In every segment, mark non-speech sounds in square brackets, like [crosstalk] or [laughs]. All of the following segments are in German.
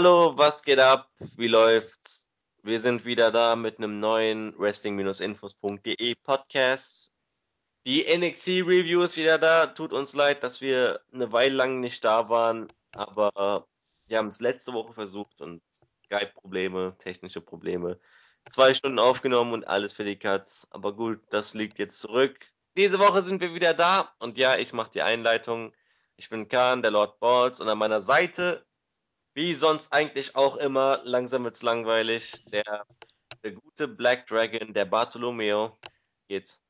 Hallo, was geht ab? Wie läuft's? Wir sind wieder da mit einem neuen Wrestling-Infos.de Podcast. Die NXT-Review ist wieder da. Tut uns leid, dass wir eine Weile lang nicht da waren, aber wir haben es letzte Woche versucht und Skype-Probleme, technische Probleme. Zwei Stunden aufgenommen und alles für die Katz. Aber gut, das liegt jetzt zurück. Diese Woche sind wir wieder da und ja, ich mache die Einleitung. Ich bin Khan, der Lord Balls und an meiner Seite, wie sonst eigentlich auch immer, langsam wird's langweilig, der, der gute Black Dragon, der Bartolomeo. Geht's?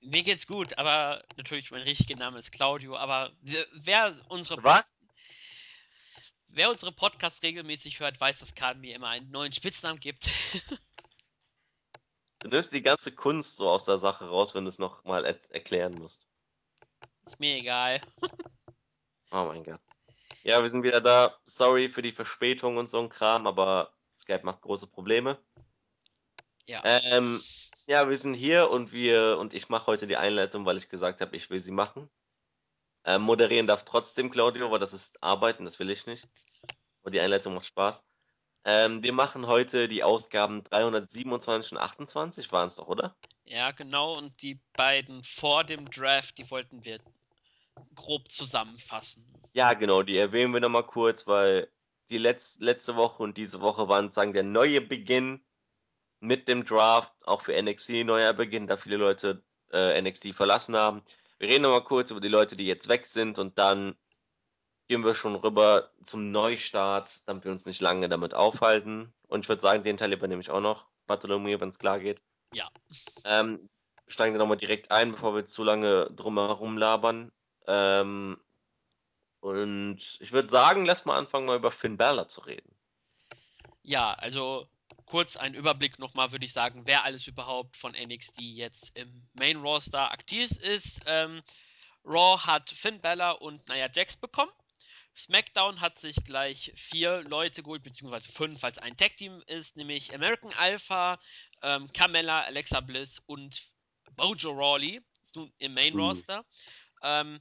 Mir geht's gut, aber natürlich mein richtiger Name ist Claudio, aber wer unsere Was? Wer unsere Podcasts regelmäßig hört, weiß, dass Kahn mir immer einen neuen Spitznamen gibt. du nimmst die ganze Kunst so aus der Sache raus, wenn du es nochmal er erklären musst. Ist mir egal. oh mein Gott. Ja, wir sind wieder da. Sorry für die Verspätung und so ein Kram, aber Skype macht große Probleme. Ja. Ähm, ja, wir sind hier und wir und ich mache heute die Einleitung, weil ich gesagt habe, ich will sie machen. Ähm, moderieren darf trotzdem Claudio, aber das ist Arbeiten, das will ich nicht. Aber die Einleitung macht Spaß. Ähm, wir machen heute die Ausgaben 327 und 28, waren es doch, oder? Ja, genau. Und die beiden vor dem Draft, die wollten wir grob zusammenfassen. Ja, genau, die erwähnen wir nochmal kurz, weil die Letz letzte Woche und diese Woche waren sagen der neue Beginn mit dem Draft, auch für NXT neuer Beginn, da viele Leute äh, NXT verlassen haben. Wir reden nochmal kurz über die Leute, die jetzt weg sind und dann gehen wir schon rüber zum Neustart, damit wir uns nicht lange damit aufhalten. Und ich würde sagen, den Teil übernehme ich auch noch, Bartholomew, wenn es klar geht. Ja. Ähm, steigen wir nochmal direkt ein, bevor wir zu lange drumherum labern. Ähm, und ich würde sagen, lass mal anfangen, mal über Finn Balor zu reden. Ja, also kurz ein Überblick nochmal, würde ich sagen, wer alles überhaupt von NXT jetzt im Main Roster aktiv ist. Ähm, Raw hat Finn Balor und Nia Jax bekommen. SmackDown hat sich gleich vier Leute geholt, beziehungsweise fünf, weil es ein Tag-Team ist, nämlich American Alpha, ähm, Carmella, Alexa Bliss und Mojo Rawley im Main Roster. Mhm. Ähm,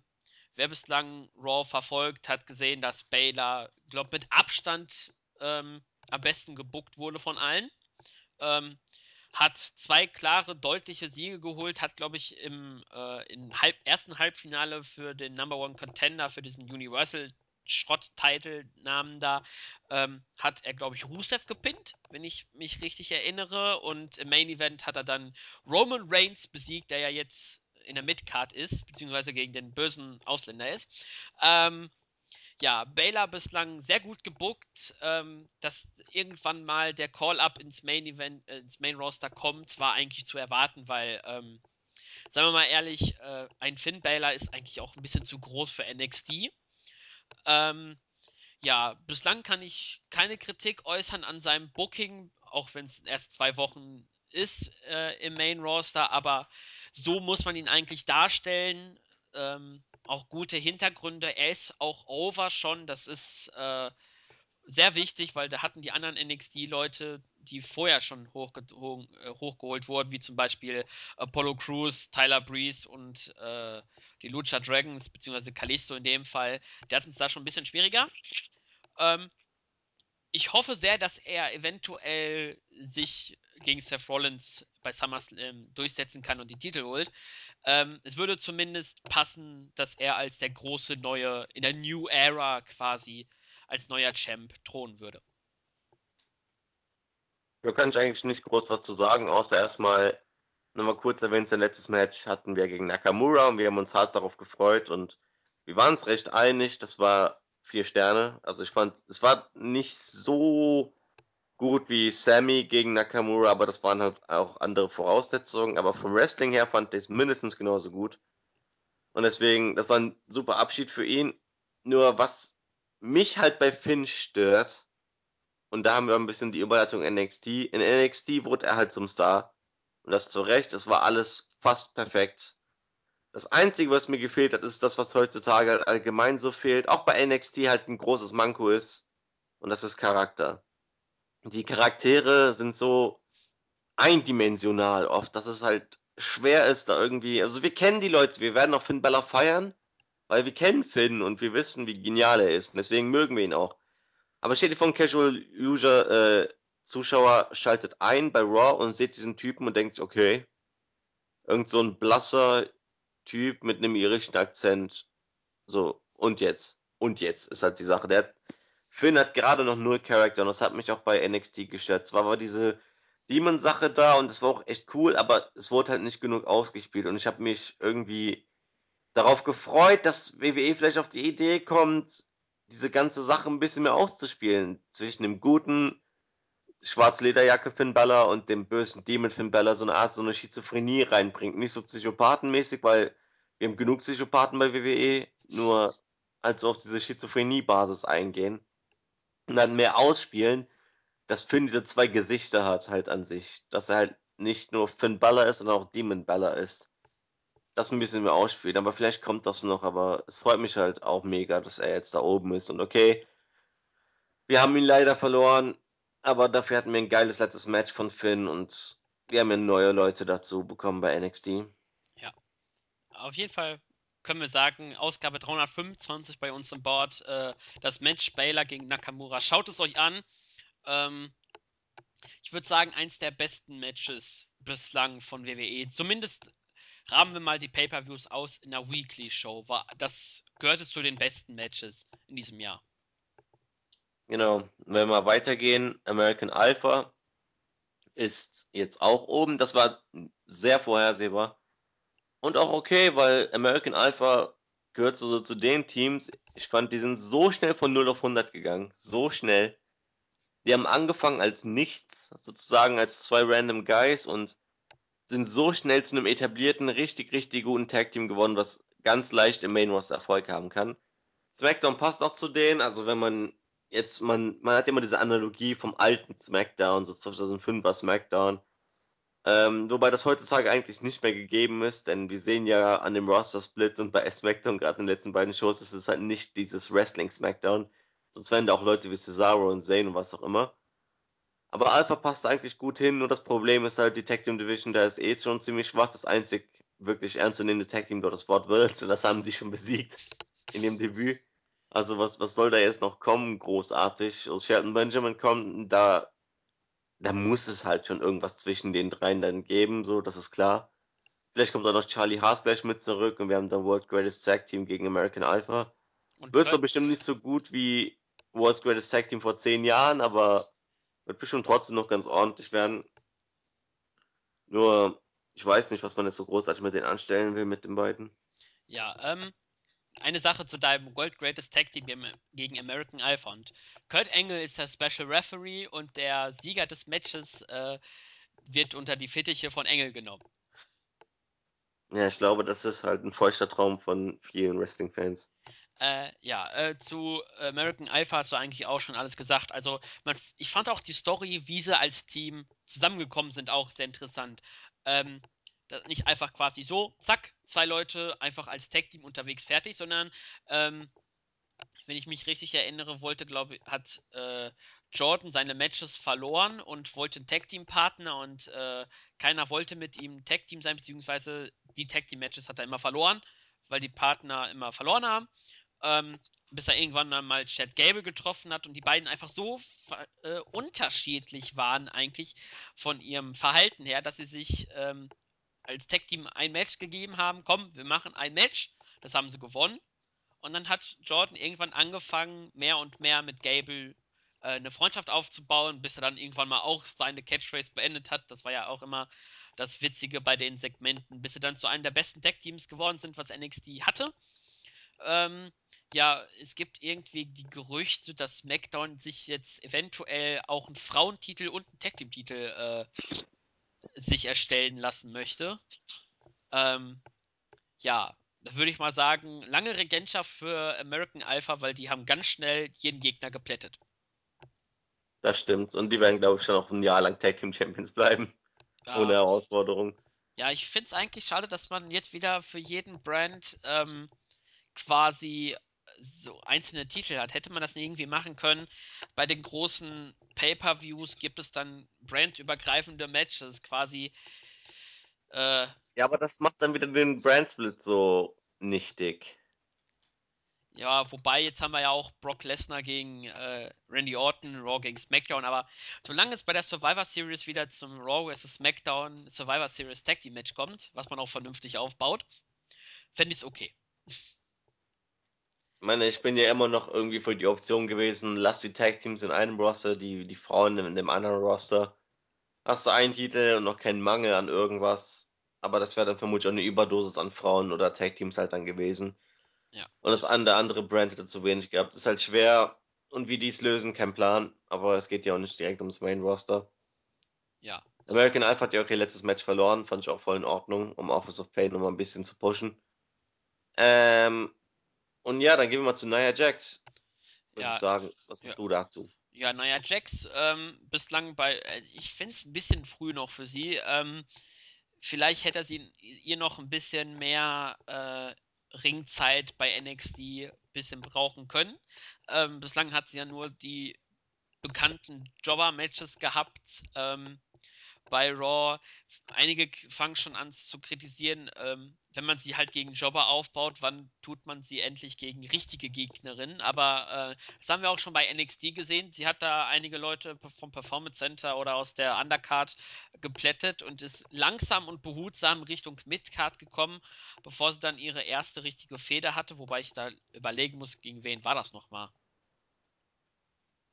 wer bislang Raw verfolgt, hat gesehen, dass Baylor, glaube mit Abstand ähm, am besten gebuckt wurde von allen. Ähm, hat zwei klare, deutliche Siege geholt, hat, glaube ich, im, äh, im halb, ersten Halbfinale für den Number One Contender, für diesen Universal Schrott-Title-Namen da, ähm, hat er, glaube ich, Rusev gepinnt, wenn ich mich richtig erinnere. Und im Main Event hat er dann Roman Reigns besiegt, der ja jetzt in der Midcard ist, beziehungsweise gegen den bösen Ausländer ist. Ähm, ja, Baylor bislang sehr gut gebuckt. Ähm, dass irgendwann mal der Call-Up ins Main Event, äh, ins Main Roster kommt, war eigentlich zu erwarten, weil, ähm, sagen wir mal ehrlich, äh, ein Finn Baylor ist eigentlich auch ein bisschen zu groß für NXT. Ähm, ja, bislang kann ich keine Kritik äußern an seinem Booking, auch wenn es erst zwei Wochen ist äh, im Main Roster, aber so muss man ihn eigentlich darstellen. Ähm, auch gute Hintergründe. Er ist auch over schon. Das ist äh, sehr wichtig, weil da hatten die anderen NXT-Leute, die vorher schon hochge hoch, äh, hochgeholt wurden, wie zum Beispiel Apollo Crews, Tyler Breeze und äh, die Lucha Dragons, beziehungsweise Kalisto in dem Fall, der hat uns da schon ein bisschen schwieriger. Ähm, ich hoffe sehr, dass er eventuell sich gegen Seth Rollins bei SummerSlam durchsetzen kann und die Titel holt. Ähm, es würde zumindest passen, dass er als der große neue, in der New Era quasi, als neuer Champ thronen würde. Da kann ich eigentlich nicht groß was zu sagen, außer erstmal nochmal kurz erwähnt, sein letztes Match hatten wir gegen Nakamura und wir haben uns hart darauf gefreut und wir waren uns recht einig, das war vier Sterne. Also ich fand, es war nicht so gut wie Sammy gegen Nakamura, aber das waren halt auch andere Voraussetzungen. Aber vom Wrestling her fand ich es mindestens genauso gut. Und deswegen, das war ein super Abschied für ihn. Nur was mich halt bei Finn stört, und da haben wir ein bisschen die Überleitung NXT. In NXT wurde er halt zum Star. Und das zu Recht, es war alles fast perfekt. Das Einzige, was mir gefehlt hat, ist das, was heutzutage allgemein so fehlt, auch bei NXT halt ein großes Manko ist. Und das ist Charakter. Die Charaktere sind so eindimensional oft, dass es halt schwer ist, da irgendwie. Also wir kennen die Leute, wir werden auch Finn Bella feiern, weil wir kennen Finn und wir wissen, wie genial er ist. Und deswegen mögen wir ihn auch. Aber steht ihr von Casual User, äh, Zuschauer schaltet ein bei Raw und seht diesen Typen und denkt, okay, irgend so ein blasser Typ mit einem irischen Akzent. So, und jetzt? Und jetzt ist halt die Sache. Der Finn hat gerade noch null Charakter und das hat mich auch bei NXT gestört. Zwar war diese Demon-Sache da und es war auch echt cool, aber es wurde halt nicht genug ausgespielt und ich habe mich irgendwie darauf gefreut, dass WWE vielleicht auf die Idee kommt, diese ganze Sache ein bisschen mehr auszuspielen. Zwischen dem guten Schwarzlederjacke Finn Balor und dem bösen Demon Finn Balor so eine Art, so eine Schizophrenie reinbringt. Nicht so psychopathenmäßig, weil wir haben genug Psychopathen bei WWE, nur als auf diese Schizophrenie-Basis eingehen und dann mehr ausspielen, dass Finn diese zwei Gesichter hat halt an sich. Dass er halt nicht nur Finn Balor ist, sondern auch Demon Balor ist. Das ein bisschen mehr ausspielen, aber vielleicht kommt das noch, aber es freut mich halt auch mega, dass er jetzt da oben ist und okay. Wir haben ihn leider verloren, aber dafür hatten wir ein geiles letztes Match von Finn und wir haben ja neue Leute dazu bekommen bei NXT. Ja. Auf jeden Fall können wir sagen, Ausgabe 325 bei uns im Board, äh, das Match Baylor gegen Nakamura. Schaut es euch an. Ähm, ich würde sagen, eins der besten Matches bislang von WWE. Zumindest rahmen wir mal die Pay-Per-Views aus in der Weekly Show. Das gehörte zu den besten Matches in diesem Jahr. Genau. Wenn wir weitergehen, American Alpha ist jetzt auch oben. Das war sehr vorhersehbar. Und auch okay, weil American Alpha gehört so zu den Teams. Ich fand, die sind so schnell von 0 auf 100 gegangen. So schnell. Die haben angefangen als nichts, sozusagen als zwei random Guys und sind so schnell zu einem etablierten, richtig, richtig guten Tag-Team geworden, was ganz leicht im Main Roster Erfolg haben kann. SmackDown passt auch zu denen, also wenn man jetzt, man, man hat immer diese Analogie vom alten SmackDown, so 2005er SmackDown, ähm, wobei das heutzutage eigentlich nicht mehr gegeben ist, denn wir sehen ja an dem Roster-Split und bei SmackDown, gerade in den letzten beiden Shows, ist es halt nicht dieses Wrestling-SmackDown, sonst wären da auch Leute wie Cesaro und Zane und was auch immer. Aber Alpha passt eigentlich gut hin, nur das Problem ist halt, die Tag Team Division, da ist eh schon ziemlich schwach. Das einzig wirklich ernstzunehmende Tag Team dort ist Fort Wills [laughs] und das haben die schon besiegt in dem Debüt. Also was, was soll da jetzt noch kommen, großartig? Also Shelton Benjamin kommt, da, da muss es halt schon irgendwas zwischen den dreien dann geben, so, das ist klar. Vielleicht kommt auch noch Charlie Haas gleich mit zurück und wir haben dann World Greatest Tag Team gegen American Alpha. Wird zwar bestimmt nicht so gut wie World's Greatest Tag Team vor zehn Jahren, aber wird bestimmt trotzdem noch ganz ordentlich werden. Nur, ich weiß nicht, was man jetzt so großartig mit denen anstellen will, mit den beiden. Ja, ähm, eine Sache zu deinem World Greatest Tag Team gegen American Alpha. Und Kurt Angle ist der Special Referee und der Sieger des Matches äh, wird unter die Fittiche von Engel genommen. Ja, ich glaube, das ist halt ein feuchter Traum von vielen Wrestling-Fans. Äh, ja, äh, zu American Alpha hast du eigentlich auch schon alles gesagt. Also, man, ich fand auch die Story, wie sie als Team zusammengekommen sind, auch sehr interessant. Ähm, nicht einfach quasi so, zack, zwei Leute einfach als Tag-Team unterwegs fertig, sondern, ähm, wenn ich mich richtig erinnere, wollte, glaube ich, hat äh, Jordan seine Matches verloren und wollte einen Tag-Team-Partner und äh, keiner wollte mit ihm Tag-Team sein, beziehungsweise die Tag-Team-Matches hat er immer verloren, weil die Partner immer verloren haben ähm, bis er irgendwann dann mal Chad Gable getroffen hat und die beiden einfach so äh, unterschiedlich waren eigentlich von ihrem Verhalten her, dass sie sich ähm, als Tech-Team ein Match gegeben haben. Komm, wir machen ein Match. Das haben sie gewonnen. Und dann hat Jordan irgendwann angefangen, mehr und mehr mit Gable äh, eine Freundschaft aufzubauen, bis er dann irgendwann mal auch seine Catchphrase beendet hat. Das war ja auch immer das Witzige bei den Segmenten, bis sie dann zu einem der besten Tech-Teams geworden sind, was NXT hatte. Ähm, ja, es gibt irgendwie die Gerüchte, dass SmackDown sich jetzt eventuell auch einen Frauentitel und einen Tag Team Titel äh, sich erstellen lassen möchte. Ähm, ja, da würde ich mal sagen, lange Regentschaft für American Alpha, weil die haben ganz schnell jeden Gegner geplättet. Das stimmt. Und die werden, glaube ich, schon noch ein Jahr lang Tag Team Champions bleiben. Ja. Ohne Herausforderung. Ja, ich finde es eigentlich schade, dass man jetzt wieder für jeden Brand ähm, quasi so einzelne Titel hat. Hätte man das irgendwie machen können. Bei den großen Pay-per-Views gibt es dann brandübergreifende Matches, quasi. Äh, ja, aber das macht dann wieder den Brand-Split so nichtig. Ja, wobei jetzt haben wir ja auch Brock Lesnar gegen äh, Randy Orton, Raw gegen SmackDown, aber solange es bei der Survivor Series wieder zum Raw vs. SmackDown Survivor Series Tag Team Match kommt, was man auch vernünftig aufbaut, fände ich es okay. Ich meine, ich bin ja immer noch irgendwie für die Option gewesen, lass die Tag Teams in einem Roster, die, die Frauen in dem anderen Roster. Hast du einen Titel und noch keinen Mangel an irgendwas. Aber das wäre dann vermutlich auch eine Überdosis an Frauen oder Tag Teams halt dann gewesen. Ja. Und das andere, andere Brand hätte zu wenig gehabt. Ist halt schwer. Und wie die es lösen, kein Plan. Aber es geht ja auch nicht direkt ums Main Roster. Ja. American Alpha hat ja auch ihr letztes Match verloren. Fand ich auch voll in Ordnung, um Office of Pain nochmal ein bisschen zu pushen. Ähm, und ja, dann gehen wir mal zu Nia Jax. Würde Ja. ich sagen, was Ja. hast du dazu? Ja, naja, Jax ähm, bislang bei, äh, ich finde es ein bisschen früh noch für sie. Ähm, vielleicht hätte sie ihr noch ein bisschen mehr äh, Ringzeit bei NXT ein bisschen brauchen können. Ähm, bislang hat sie ja nur die bekannten Jobber-Matches gehabt. Ähm, bei Raw. Einige fangen schon an zu kritisieren, ähm, wenn man sie halt gegen Jobber aufbaut, wann tut man sie endlich gegen richtige Gegnerinnen? Aber äh, das haben wir auch schon bei NXT gesehen. Sie hat da einige Leute vom Performance Center oder aus der Undercard geplättet und ist langsam und behutsam Richtung Midcard gekommen, bevor sie dann ihre erste richtige Feder hatte, wobei ich da überlegen muss, gegen wen war das nochmal?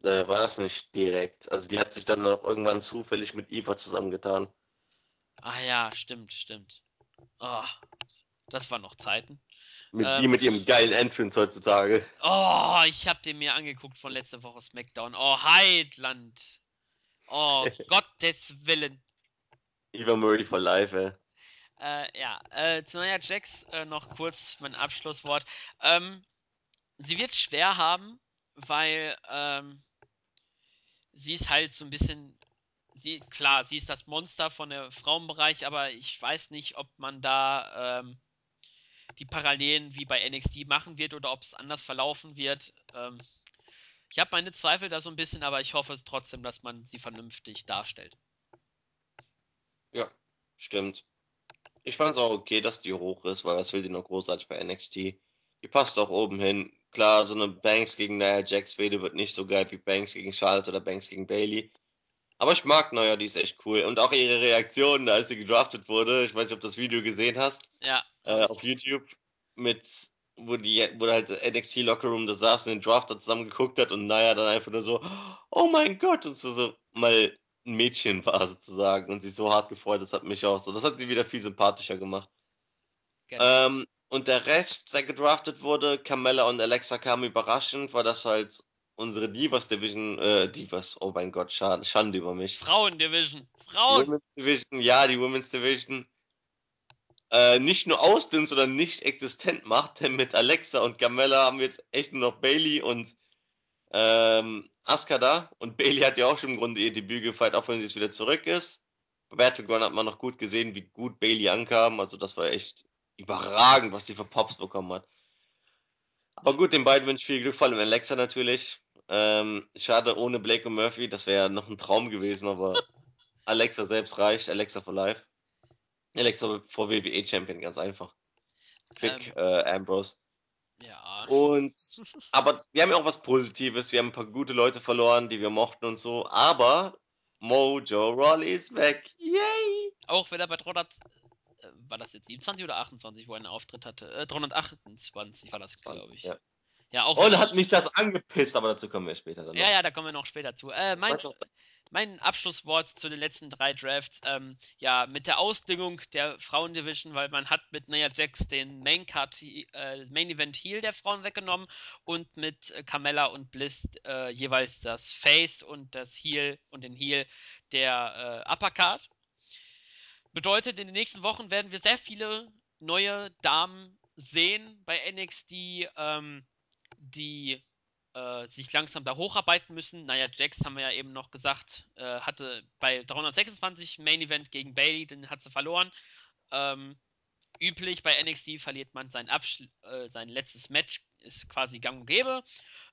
Äh, war das nicht direkt? Also die hat sich dann noch irgendwann zufällig mit Eva zusammengetan. Ah ja, stimmt, stimmt. Oh, das waren noch Zeiten. Mit Ähm. die mit ihrem geilen Entrance heutzutage. Oh, ich hab den mir angeguckt von letzter Woche SmackDown. Oh, Heidland. Oh, [laughs] Gottes Willen. Eva Murray for life, ey. Äh, ja, äh, zu Nia Jax äh, noch kurz mein Abschlusswort. Ähm, sie wird schwer haben, weil ähm, sie ist halt so ein bisschen. Sie, klar, sie ist das Monster von der Frauenbereich, aber ich weiß nicht, ob man da ähm, die Parallelen wie bei NXT machen wird oder ob es anders verlaufen wird. Ähm, ich habe meine Zweifel da so ein bisschen, aber ich hoffe es trotzdem, dass man sie vernünftig darstellt. Ja, stimmt. Ich fand es auch okay, dass die hoch ist, weil was will die noch großartig bei NXT? Die passt auch oben hin. Klar, so eine Banks gegen Nia Jax Fehde wird nicht so geil wie Banks gegen Charlotte oder Banks gegen Bailey. Aber ich mag Neuer, die ist echt cool. Und auch ihre Reaktionen, als sie gedraftet wurde. Ich weiß nicht, ob du das Video gesehen hast. Ja, äh, auf YouTube mit, wo die, wo halt NXT Locker Room da saß und den Draft da zusammen geguckt hat und Naya dann einfach nur so, oh mein Gott, und so, so mal ein Mädchen war sozusagen und sich so hart gefreut, das hat mich auch so, das hat sie wieder viel sympathischer gemacht. genau. Ähm, und der Rest, der gedraftet wurde, Carmella und Alexa kamen überraschend, weil das halt unsere Divas Division, äh, Divas, oh mein Gott, Schande, Schande über mich. Frauendivision. Frauen. Women's Division, ja, die Women's Division äh, nicht nur ausdünnt, sondern nicht existent macht, denn mit Alexa und Carmella haben wir jetzt echt nur noch Bailey und ähm, Asuka da. Und Bailey hat ja auch schon im Grunde ihr Debüt gefeiert, auch wenn sie jetzt wieder zurück ist. Bei Battleground hat man noch gut gesehen, wie gut Bailey ankam. Also das war echt überragend, was sie für Pops bekommen hat. Aber gut, den beiden wünsche ich viel Glück, vor allem Alexa natürlich. Ähm, schade ohne Blake und Murphy, das wäre ja noch ein Traum gewesen, aber [laughs] Alexa selbst reicht, Alexa for life. Alexa vor WWE Champion, ganz einfach. Quick Ähm, äh, Ambrose. ja. Und [laughs] aber wir haben ja auch was Positives. Wir haben ein paar gute Leute verloren, die wir mochten und so. Aber Mojo Rawley ist weg. Yay! Auch wenn er bei 300. Äh, war das jetzt 27 oder 28, wo er einen Auftritt hatte? Äh, 328 war das, glaube ich. Ja. Ja, auch Und hat mich das angepisst, aber dazu kommen wir später dann noch. Ja, ja, da kommen wir noch später zu. Äh, mein, mein Abschlusswort zu den letzten drei Drafts, ähm, ja, mit der Ausdüngung der Frauendivision, weil man hat mit Nia Jax den Main Card, äh, Main Event Heel der Frauen weggenommen und mit Carmella und Bliss äh, jeweils das Face und das Heel und den Heel der äh, Upper Card. Bedeutet, in den nächsten Wochen werden wir sehr viele neue Damen sehen bei NXT, ähm, die äh, sich langsam da hocharbeiten müssen. Naja, Jax haben wir ja eben noch gesagt, äh, hatte bei 326 Main Event gegen Bailey, den hat sie verloren. Ähm, üblich bei NXT verliert man sein, äh, sein letztes Match, ist quasi gang und gäbe.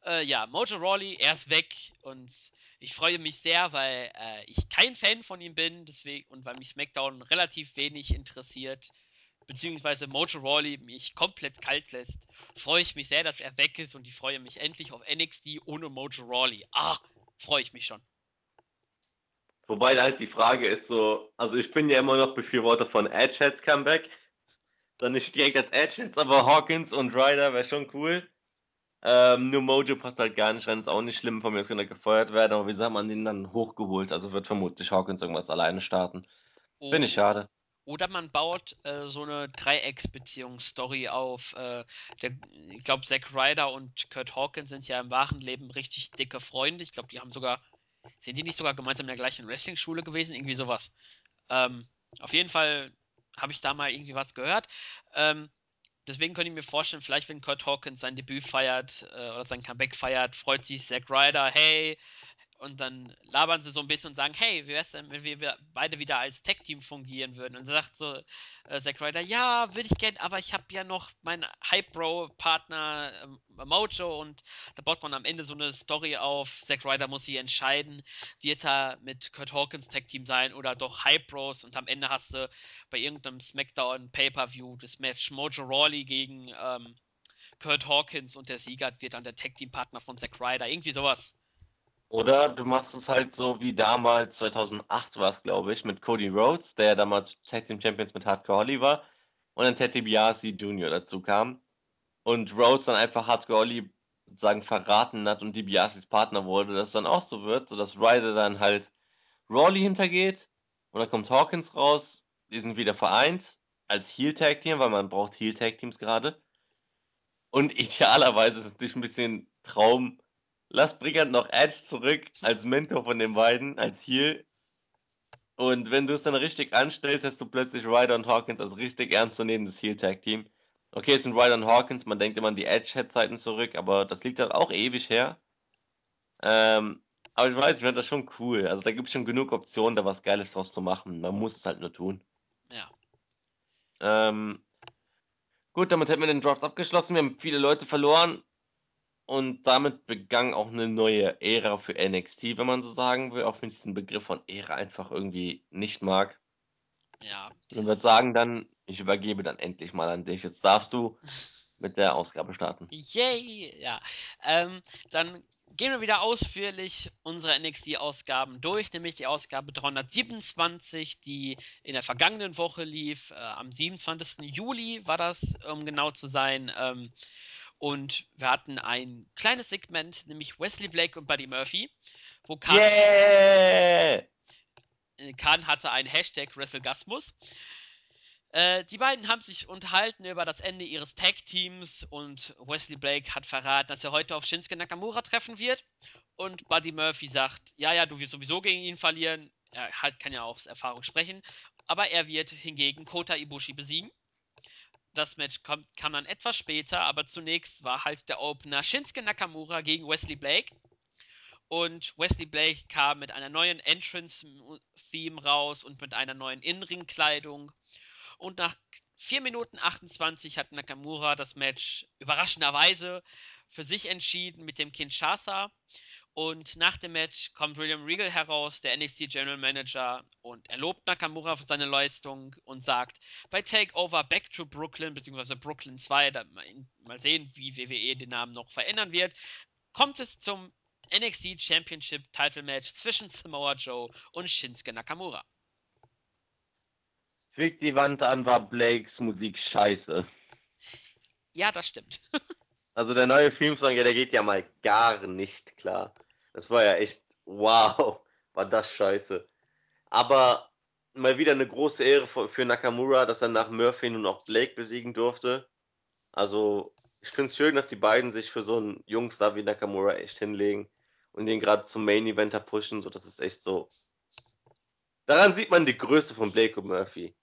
Äh, ja, Mojo Rawley, er ist weg und ich freue mich sehr, weil äh, ich kein Fan von ihm bin deswegen, und weil mich SmackDown relativ wenig interessiert. Beziehungsweise Mojo Rawley mich komplett kalt lässt, freue ich mich sehr, dass er weg ist und ich freue mich endlich auf NXT ohne Mojo Rawley. Ah, freue ich mich schon. Wobei halt die Frage ist so, also ich bin ja immer noch Befürworter von Edgeheads Comeback. Dann nicht direkt als Edgeheads, aber Hawkins und Ryder wäre schon cool. Ähm, nur Mojo passt halt gar nicht rein, ist auch nicht schlimm, von mir kann er gefeuert werden, aber wieso hat man den dann hochgeholt? Also wird vermutlich Hawkins irgendwas alleine starten. Oh. Finde ich schade. Oder man baut äh, so eine Dreiecksbeziehungsstory auf. Äh, der, ich glaube, Zack Ryder und Kurt Hawkins sind ja im wahren Leben richtig dicke Freunde. Ich glaube, die haben sogar. Sind die nicht sogar gemeinsam in der gleichen Wrestling-Schule gewesen? Irgendwie sowas. Ähm, auf jeden Fall habe ich da mal irgendwie was gehört. Ähm, deswegen könnte ich mir vorstellen, vielleicht wenn Kurt Hawkins sein Debüt feiert äh, oder sein Comeback feiert, freut sich Zack Ryder, hey, und dann labern sie so ein bisschen und sagen, hey, wie wär's denn, wenn wir beide wieder als Tech-Team fungieren würden? Und dann sagt so äh, Zack Ryder, ja, würde ich gerne, aber ich habe ja noch meinen Hype-Bro-Partner äh, Mojo und da baut man am Ende so eine Story auf. Zack Ryder muss sich entscheiden, wird er mit Kurt Hawkins Tech-Team sein oder doch Hype-Bros und am Ende hast du bei irgendeinem Smackdown Pay-Per-View das Match Mojo Rawley gegen ähm, Kurt Hawkins und der Sieger wird dann der Tech-Team-Partner von Zack Ryder. Irgendwie sowas. Oder du machst es halt so wie damals, 2008 war es, glaube ich, mit Cody Rhodes, der ja damals Tag Team Champions mit Hardcore Holly war, und dann Ted DiBiase Jr. dazu kam. Und Rhodes dann einfach Hardcore Holly sozusagen verraten hat und DiBiases Partner wurde, dass es dann auch so wird, sodass Ryder dann halt Rawley hintergeht und dann kommt Hawkins raus, die sind wieder vereint als Heel Tag Team, weil man braucht Heel Tag Teams gerade. Und [laughs] idealerweise ist es natürlich ein bisschen Traum, lass Brigand noch Edge zurück als Mentor von den beiden, als Heal. Und wenn du es dann richtig anstellst, hast du plötzlich Ryder und Hawkins als richtig ernstzunehmendes Heel-Tag-Team. Okay, es sind Ryder und Hawkins, man denkt immer an die Edge-Head-Zeiten zurück, aber das liegt halt auch ewig her. Ähm, aber ich weiß, ich fand das schon cool. Also da gibt es schon genug Optionen, da was Geiles draus zu machen. Man muss es halt nur tun. Ja. Ähm, gut, damit hätten wir den Draft abgeschlossen. Wir haben viele Leute verloren. Und damit begann auch eine neue Ära für NXT, wenn man so sagen will, auch wenn ich diesen Begriff von Ära einfach irgendwie nicht mag. Ja. Ich würde sagen dann, ich übergebe dann endlich mal an dich. Jetzt darfst du [laughs] mit der Ausgabe starten. Yay! Ja. Ähm, dann gehen wir wieder ausführlich unsere NXT-Ausgaben durch, nämlich die Ausgabe 327, die in der vergangenen Woche lief. Äh, am 27. Juli war das, um genau zu sein. Ähm, und wir hatten ein kleines Segment, nämlich Wesley Blake und Buddy Murphy, wo Khan, yeah! Khan hatte ein Hashtag WrestleGasmus. Äh, die beiden haben sich unterhalten über das Ende ihres Tag-Teams und Wesley Blake hat verraten, dass er heute auf Shinsuke Nakamura treffen wird. Und Buddy Murphy sagt, ja, ja, du wirst sowieso gegen ihn verlieren. Er kann ja auch aus Erfahrung sprechen. Aber er wird hingegen Kota Ibushi besiegen. Das Match kommt, kam dann etwas später, aber zunächst war halt der Opener Shinsuke Nakamura gegen Wesley Blake. Und Wesley Blake kam mit einer neuen Entrance-Theme raus und mit einer neuen Innenring-Kleidung. Und nach 4 Minuten 28 hat Nakamura das Match überraschenderweise für sich entschieden mit dem Kinshasa. Und nach dem Match kommt William Regal heraus, der NXT General Manager, und er lobt Nakamura für seine Leistung und sagt, bei Takeover Back to Brooklyn, beziehungsweise Brooklyn 2, da mal sehen, wie WWE den Namen noch verändern wird, kommt es zum NXT Championship Title Match zwischen Samoa Joe und Shinsuke Nakamura. Fick die Wand an, war Blakes Musik scheiße. Ja, das stimmt. [laughs] also der neue Filmsong, ja, der geht ja mal gar nicht klar. Das war ja echt, wow, [laughs] war das scheiße. Aber mal wieder eine große Ehre für Nakamura, dass er nach Murphy nun auch Blake besiegen durfte. Also, ich finde es schön, dass die beiden sich für so einen Jungstar wie Nakamura echt hinlegen und den gerade zum Main Eventer pushen. So, das ist echt so. Daran sieht man die Größe von Blake und Murphy.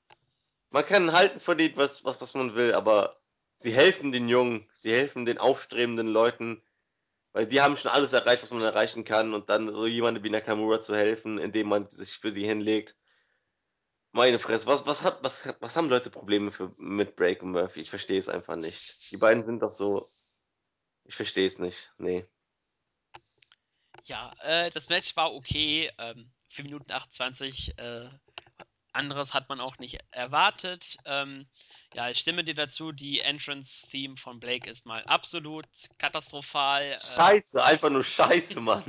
Man kann halten von denen, was, was, was man will, aber sie helfen den Jungen, sie helfen den aufstrebenden Leuten, weil die haben schon alles erreicht, was man erreichen kann. Und dann so jemandem wie Nakamura zu helfen, indem man sich für sie hinlegt. Meine Fresse, was, was, hat, was, was haben Leute Probleme für, mit Break und Murphy? Ich verstehe es einfach nicht. Die beiden sind doch so. Ich verstehe es nicht. Nee. Ja, äh, das Match war okay. Ähm, 4 Minuten 28. Äh, anderes hat man auch nicht erwartet. Ähm, ja, ich stimme dir dazu, die Entrance-Theme von Blake ist mal absolut katastrophal. Ähm. Scheiße, äh, einfach nur scheiße, [laughs] Mann.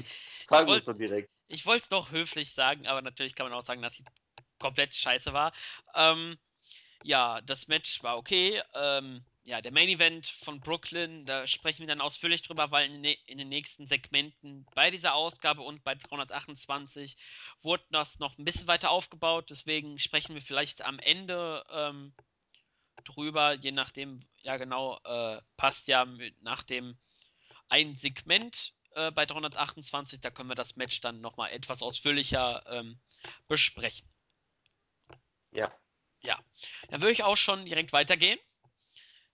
Fragen wir so direkt. Ich wollte es doch höflich sagen, aber natürlich kann man auch sagen, dass sie komplett scheiße war. Ähm, ja, das Match war okay. Ähm, ja, der Main Event von Brooklyn, da sprechen wir dann ausführlich drüber, weil in, in, den nächsten Segmenten bei dieser Ausgabe und bei 328 wurde das noch ein bisschen weiter aufgebaut. Deswegen sprechen wir vielleicht am Ende ähm, drüber, je nachdem, ja genau, äh, passt ja mit, nach dem ein Segment äh, bei 328, da können wir das Match dann nochmal etwas ausführlicher ähm, besprechen. Ja. Ja, dann würde ich auch schon direkt weitergehen.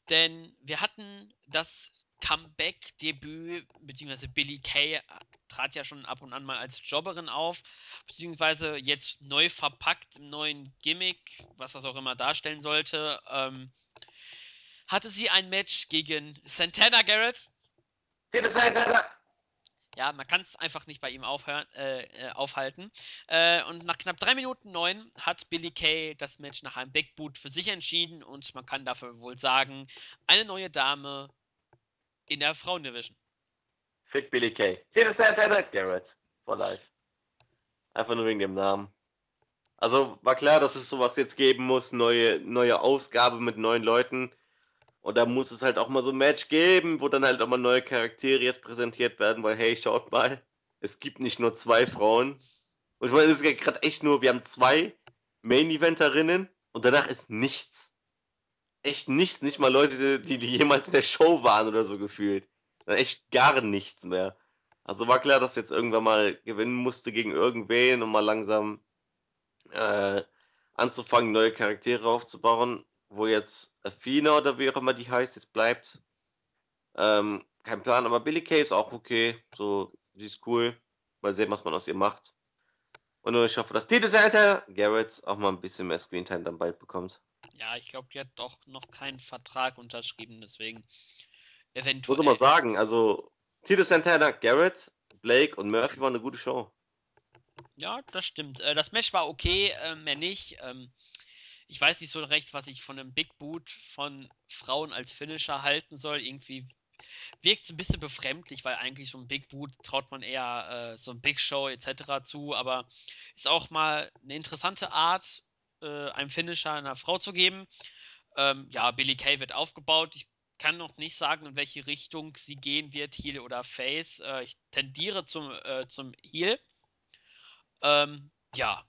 Denn wir hatten das Comeback-Debüt, beziehungsweise Billy Kay trat ja schon ab und an mal als Jobberin auf, beziehungsweise jetzt neu verpackt im neuen Gimmick, was das auch immer darstellen sollte, ähm, hatte sie ein Match gegen Santana Garrett. Santana! Ja, man kann es einfach nicht bei ihm aufhören, äh, äh, aufhalten. Äh, und nach knapp 3 Minuten 9 hat Billy Kay das Match nach einem Big Boot für sich entschieden und man kann dafür wohl sagen, eine neue Dame in der Frauendivision. Fick Billy Kay. Garrett. For life. Einfach nur wegen dem Namen. Also war klar, dass es sowas jetzt geben muss, neue, neue Ausgabe mit neuen Leuten. Und da muss es halt auch mal so ein Match geben, wo dann halt auch mal neue Charaktere jetzt präsentiert werden, weil hey, schaut mal, es gibt nicht nur zwei Frauen. Und ich meine, es ist ja gerade echt nur, wir haben zwei Main-Eventerinnen und danach ist nichts. Echt nichts, nicht mal Leute, die, die jemals in der Show waren oder so gefühlt. Dann echt gar nichts mehr. Also war klar, dass jetzt irgendwann mal gewinnen musste gegen irgendwen, um mal langsam äh, anzufangen, neue Charaktere aufzubauen wo jetzt Athena oder wie auch immer die heißt, jetzt bleibt. Ähm, kein Plan, aber Billy Kay ist auch okay. So, die ist cool. Mal sehen, was man aus ihr macht. Und ich hoffe, dass die Seite Garrett auch mal ein bisschen mehr Screentime dann bald bekommt. Ja, ich glaube, die hat doch noch keinen Vertrag unterschrieben, deswegen eventuell. Muss man sagen, also Tito Santana, Garrett, Blake und Murphy waren eine gute Show. Ja, das stimmt. Äh, das Match war okay, äh, mehr nicht. Ich weiß nicht so recht, was ich von einem Big Boot von Frauen als Finisher halten soll. Irgendwie wirkt es ein bisschen befremdlich, weil eigentlich so ein Big Boot traut man eher äh, so ein Big Show etc. zu, aber ist auch mal eine interessante Art, äh, einem Finisher einer Frau zu geben. Ähm, ja, Billy Kay wird aufgebaut. Ich kann noch nicht sagen, in welche Richtung sie gehen wird, Heel oder Face. Äh, ich tendiere zum, äh, zum Heel. Ähm, ja,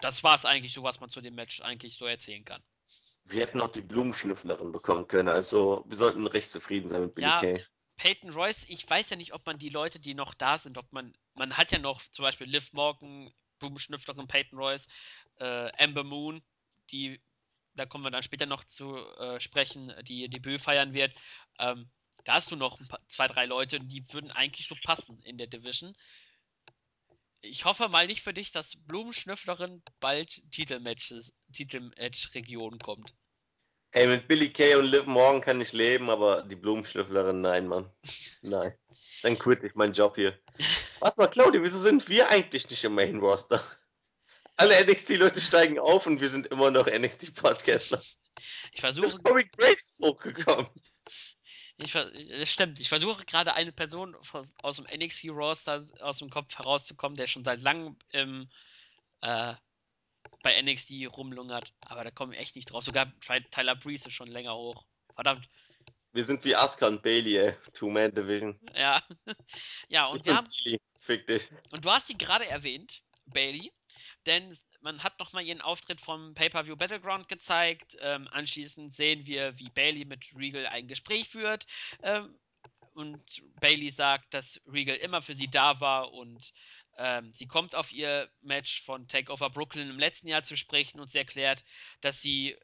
das war es eigentlich so, was man zu dem Match eigentlich so erzählen kann. Wir hätten auch die Blumenschnüfflerin bekommen können, also wir sollten recht zufrieden sein mit Billy ja, Kay. Peyton Royce, ich weiß ja nicht, ob man die Leute, die noch da sind, ob man, man hat ja noch zum Beispiel Liv Morgan, Blumenschnüfflerin Peyton Royce, äh, Amber Moon, die, da kommen wir dann später noch zu äh, sprechen, die ihr Debüt feiern wird. Ähm, da hast du noch paar, zwei, drei Leute, die würden eigentlich so passen in der Division ich hoffe mal nicht für dich, dass Blumenschnüfflerin bald Titelmatches, Titelmatch-Region kommt. Ey, mit Billy Kay und Liv Morgan kann ich leben, aber die Blumenschnüfflerin, nein, Mann. Nein. Dann quitte ich meinen Job hier. Warte mal, Claudia, wieso sind wir eigentlich nicht im Main Roster? Alle NXT-Leute steigen auf und wir sind immer noch NXT-Podcastler. Ich versuche. Corey Graves hochgekommen. Ich, das stimmt. Ich versuche gerade eine Person aus dem NXT Roster aus dem Kopf herauszukommen, der schon seit langem im, äh, bei NXT rumlungert. Aber da komme ich echt nicht drauf. Sogar Tyler Breeze ist schon länger hoch. Verdammt. Wir sind wie Asuka und Bailey, ey. Two-Man-Division. Ja. [laughs] ja, und wir haben. Fick dich. Und du hast sie gerade erwähnt, Bailey. Denn man hat nochmal ihren Auftritt vom Pay-Per-View Battleground gezeigt. Ähm, anschließend sehen wir, wie Bailey mit Regal ein Gespräch führt. Ähm, und Bailey sagt, dass Regal immer für sie da war und ähm, sie kommt auf ihr Match von Takeover Brooklyn im letzten Jahr zu sprechen und sie erklärt, dass sie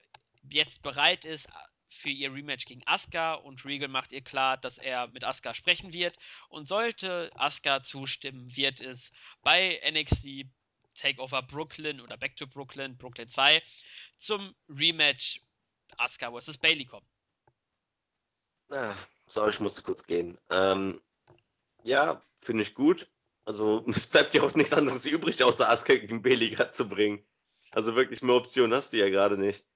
jetzt bereit ist für ihr Rematch gegen Asuka und Regal macht ihr klar, dass er mit Asuka sprechen wird und sollte Asuka zustimmen, wird es bei NXT Takeover Brooklyn oder Back to Brooklyn, Brooklyn 2, zum Rematch Asuka vs. Bailey kommen. Ah, sorry, ich musste kurz gehen. Ähm, ja, finde ich gut. Also [laughs] es bleibt ja auch nichts anderes übrig, außer Asuka gegen Bailey zu bringen. Also wirklich mehr Optionen hast du ja gerade nicht.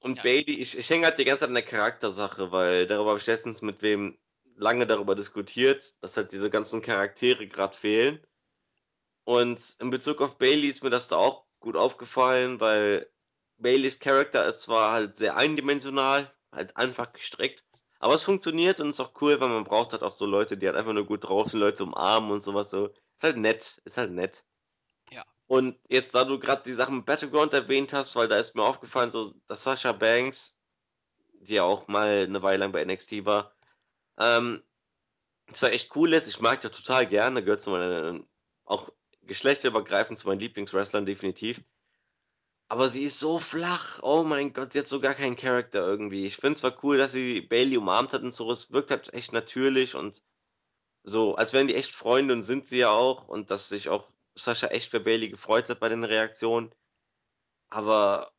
Und Ja. Bailey, ich, ich hänge halt die ganze Zeit an der Charaktersache, weil darüber habe ich letztens mit wem lange darüber diskutiert, dass halt diese ganzen Charaktere gerade fehlen. Und in Bezug auf Bailey ist mir das da auch gut aufgefallen, weil Baileys Charakter ist zwar halt sehr eindimensional, halt einfach gestrickt, aber es funktioniert und ist auch cool, weil man braucht halt auch so Leute, die halt einfach nur gut drauf sind, Leute umarmen und sowas so. Ist halt nett, ist halt nett. Ja. Und jetzt, da du gerade die Sachen mit Battleground erwähnt hast, weil da ist mir aufgefallen, so, dass Sasha Banks, die ja auch mal eine Weile lang bei NXT war, ähm, zwar echt cool ist, ich mag die total gerne, gehört zu meinen, auch geschlechterübergreifend zu meinen Lieblingswrestlern definitiv. Aber sie ist so flach. Oh mein Gott, sie hat so gar keinen Charakter irgendwie. Ich finde zwar cool, dass sie Bailey umarmt hat und so. Es wirkt halt echt natürlich und so, als wären die echt Freunde und sind sie ja auch. Und dass sich auch Sascha echt für Bailey gefreut hat bei den Reaktionen. Aber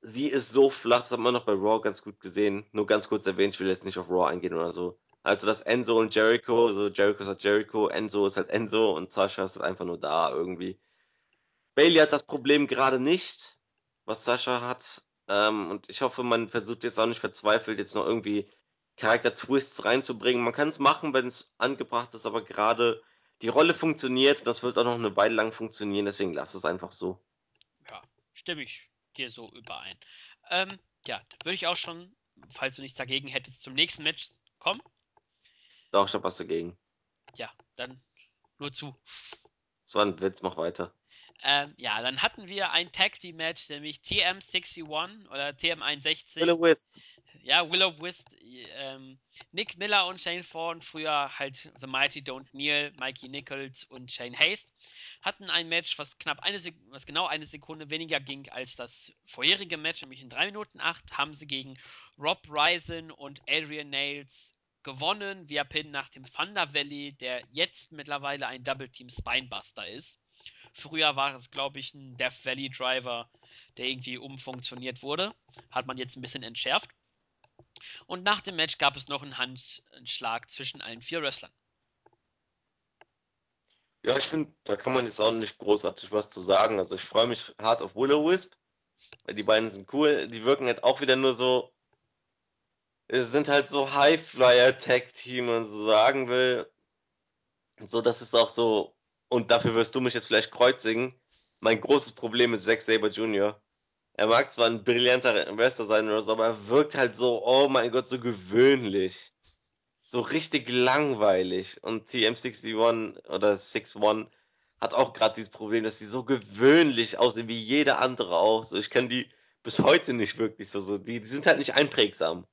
sie ist so flach, das hat man noch bei Raw ganz gut gesehen. Nur ganz kurz erwähnt, ich will jetzt nicht auf Raw eingehen oder so. Also das Enzo und Jericho, so Jericho ist halt Jericho, Enzo ist halt Enzo und Sascha ist halt einfach nur da irgendwie. Bailey hat das Problem gerade nicht, was Sascha hat. Ähm, und ich hoffe, man versucht jetzt auch nicht verzweifelt, jetzt noch irgendwie Charakter-Twists reinzubringen. Man kann es machen, wenn es angebracht ist, aber gerade die Rolle funktioniert und das wird auch noch eine Weile lang funktionieren, deswegen lass es einfach so. Ja, stimme ich dir so überein. Ähm, ja, würde ich auch schon, falls du nichts dagegen hättest, zum nächsten Match kommen. Doch, ich hab was dagegen. Ja, dann nur zu. So ein Witz, mach weiter. Ähm, ja, dann hatten wir ein Tag Team Match, nämlich TM61 oder TM61. Willow Wisp. Ja, Willow Wisp, ähm, Nick Miller und Shane Thorne, früher halt The Mighty Don't Kneel, Mikey Nichols und Shane Haste, hatten ein Match, was knapp eine Sek was genau eine Sekunde weniger ging als das vorherige Match, nämlich in 3 Minuten 8 haben sie gegen Rob Ryzen und Adrian Nails gewonnen via Pin nach dem Thunder Valley, der jetzt mittlerweile ein Double Team Spinebuster ist. Früher war es, glaube ich, ein Death Valley Driver, der irgendwie umfunktioniert wurde. Hat man jetzt ein bisschen entschärft. Und nach dem Match gab es noch einen Handschlag zwischen allen vier Wrestlern. Ja, ich finde, da kann man jetzt auch nicht großartig was zu sagen. Also ich freue mich hart auf Willow Wisp, weil die beiden sind cool. Die wirken halt auch wieder nur so. Es sind halt so Highflyer-Tag-Team, man so sagen will. So, das ist auch so. Und dafür wirst du mich jetzt vielleicht kreuzigen. Mein großes Problem ist Zack Saber Jr. Er mag zwar ein brillanter Wrestler sein oder so, aber er wirkt halt so, oh mein Gott, so gewöhnlich. So richtig langweilig. Und TM61 oder 61 hat auch gerade dieses Problem, dass sie so gewöhnlich aussehen, wie jeder andere auch. So, ich kann die bis heute nicht wirklich so, so die, die sind halt nicht einprägsam.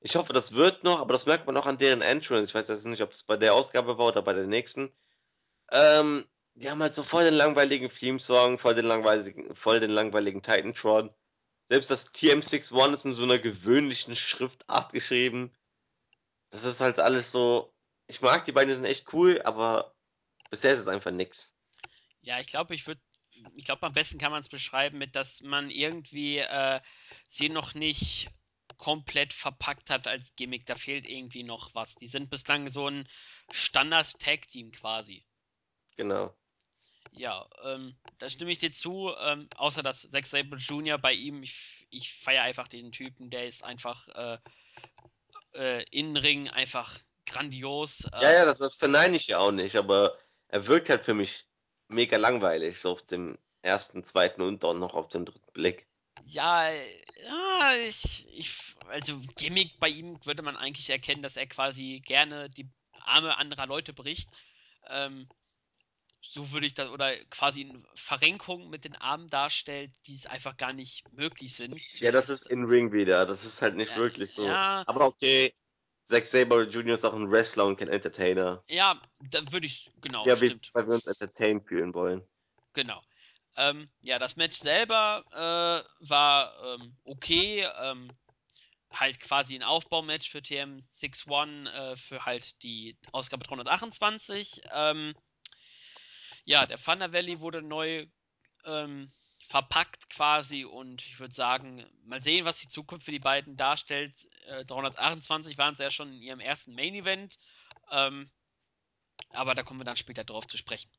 Ich hoffe, das wird noch, aber das merkt man auch an deren Entrance. Ich weiß jetzt nicht, ob es bei der Ausgabe war oder bei der nächsten. Ähm, die haben halt so voll den langweiligen Theme-Song, voll den langweiligen, voll den langweiligen Titantron. Selbst das TM61 ist in so einer gewöhnlichen Schriftart geschrieben. Das ist halt alles so. Ich mag die beiden, die sind echt cool, aber bisher ist es einfach nix. Ja, ich glaube, ich würde. Ich glaube, am besten kann man es beschreiben mit, dass man irgendwie äh, sie noch nicht komplett verpackt hat als Gimmick. Da fehlt irgendwie noch was. Die sind bislang so ein Standard-Tag-Team quasi. Genau. Ja, ähm, da stimme ich dir zu. Ähm, außer dass Zack Sabre Jr. bei ihm, ich, ich feiere einfach den Typen, der ist einfach äh, äh, Innenring einfach grandios. Äh, Ja, ja, das, das verneine ich ja auch nicht, aber er wirkt halt für mich mega langweilig, so auf dem ersten, zweiten und dann noch auf dem dritten Blick. Ja, ja ich, ich, also Gimmick bei ihm würde man eigentlich erkennen, dass er quasi gerne die Arme anderer Leute bricht. Ähm, so würde ich das, oder quasi eine Verrenkung mit den Armen darstellt, die es einfach gar nicht möglich sind. Ja, das ist in Ring wieder. Das ist halt nicht Ja, wirklich so. ja. Aber okay, Zack Sabre Jr. ist auch ein Wrestler und kein Entertainer. Ja, da würde ich, genau, Ja, stimmt. weil wir uns entertained fühlen wollen. Genau. Ähm, ja, das Match selber äh, war ähm, okay. Ähm, halt quasi ein Aufbaumatch für TM61 äh, für halt die Ausgabe 328. Ähm, ja, der Thunder Valley wurde neu ähm, verpackt quasi und ich würde sagen, mal sehen, was die Zukunft für die beiden darstellt. Äh, 328 waren sie ja schon in ihrem ersten Main Event, ähm, aber da kommen wir dann später drauf zu sprechen.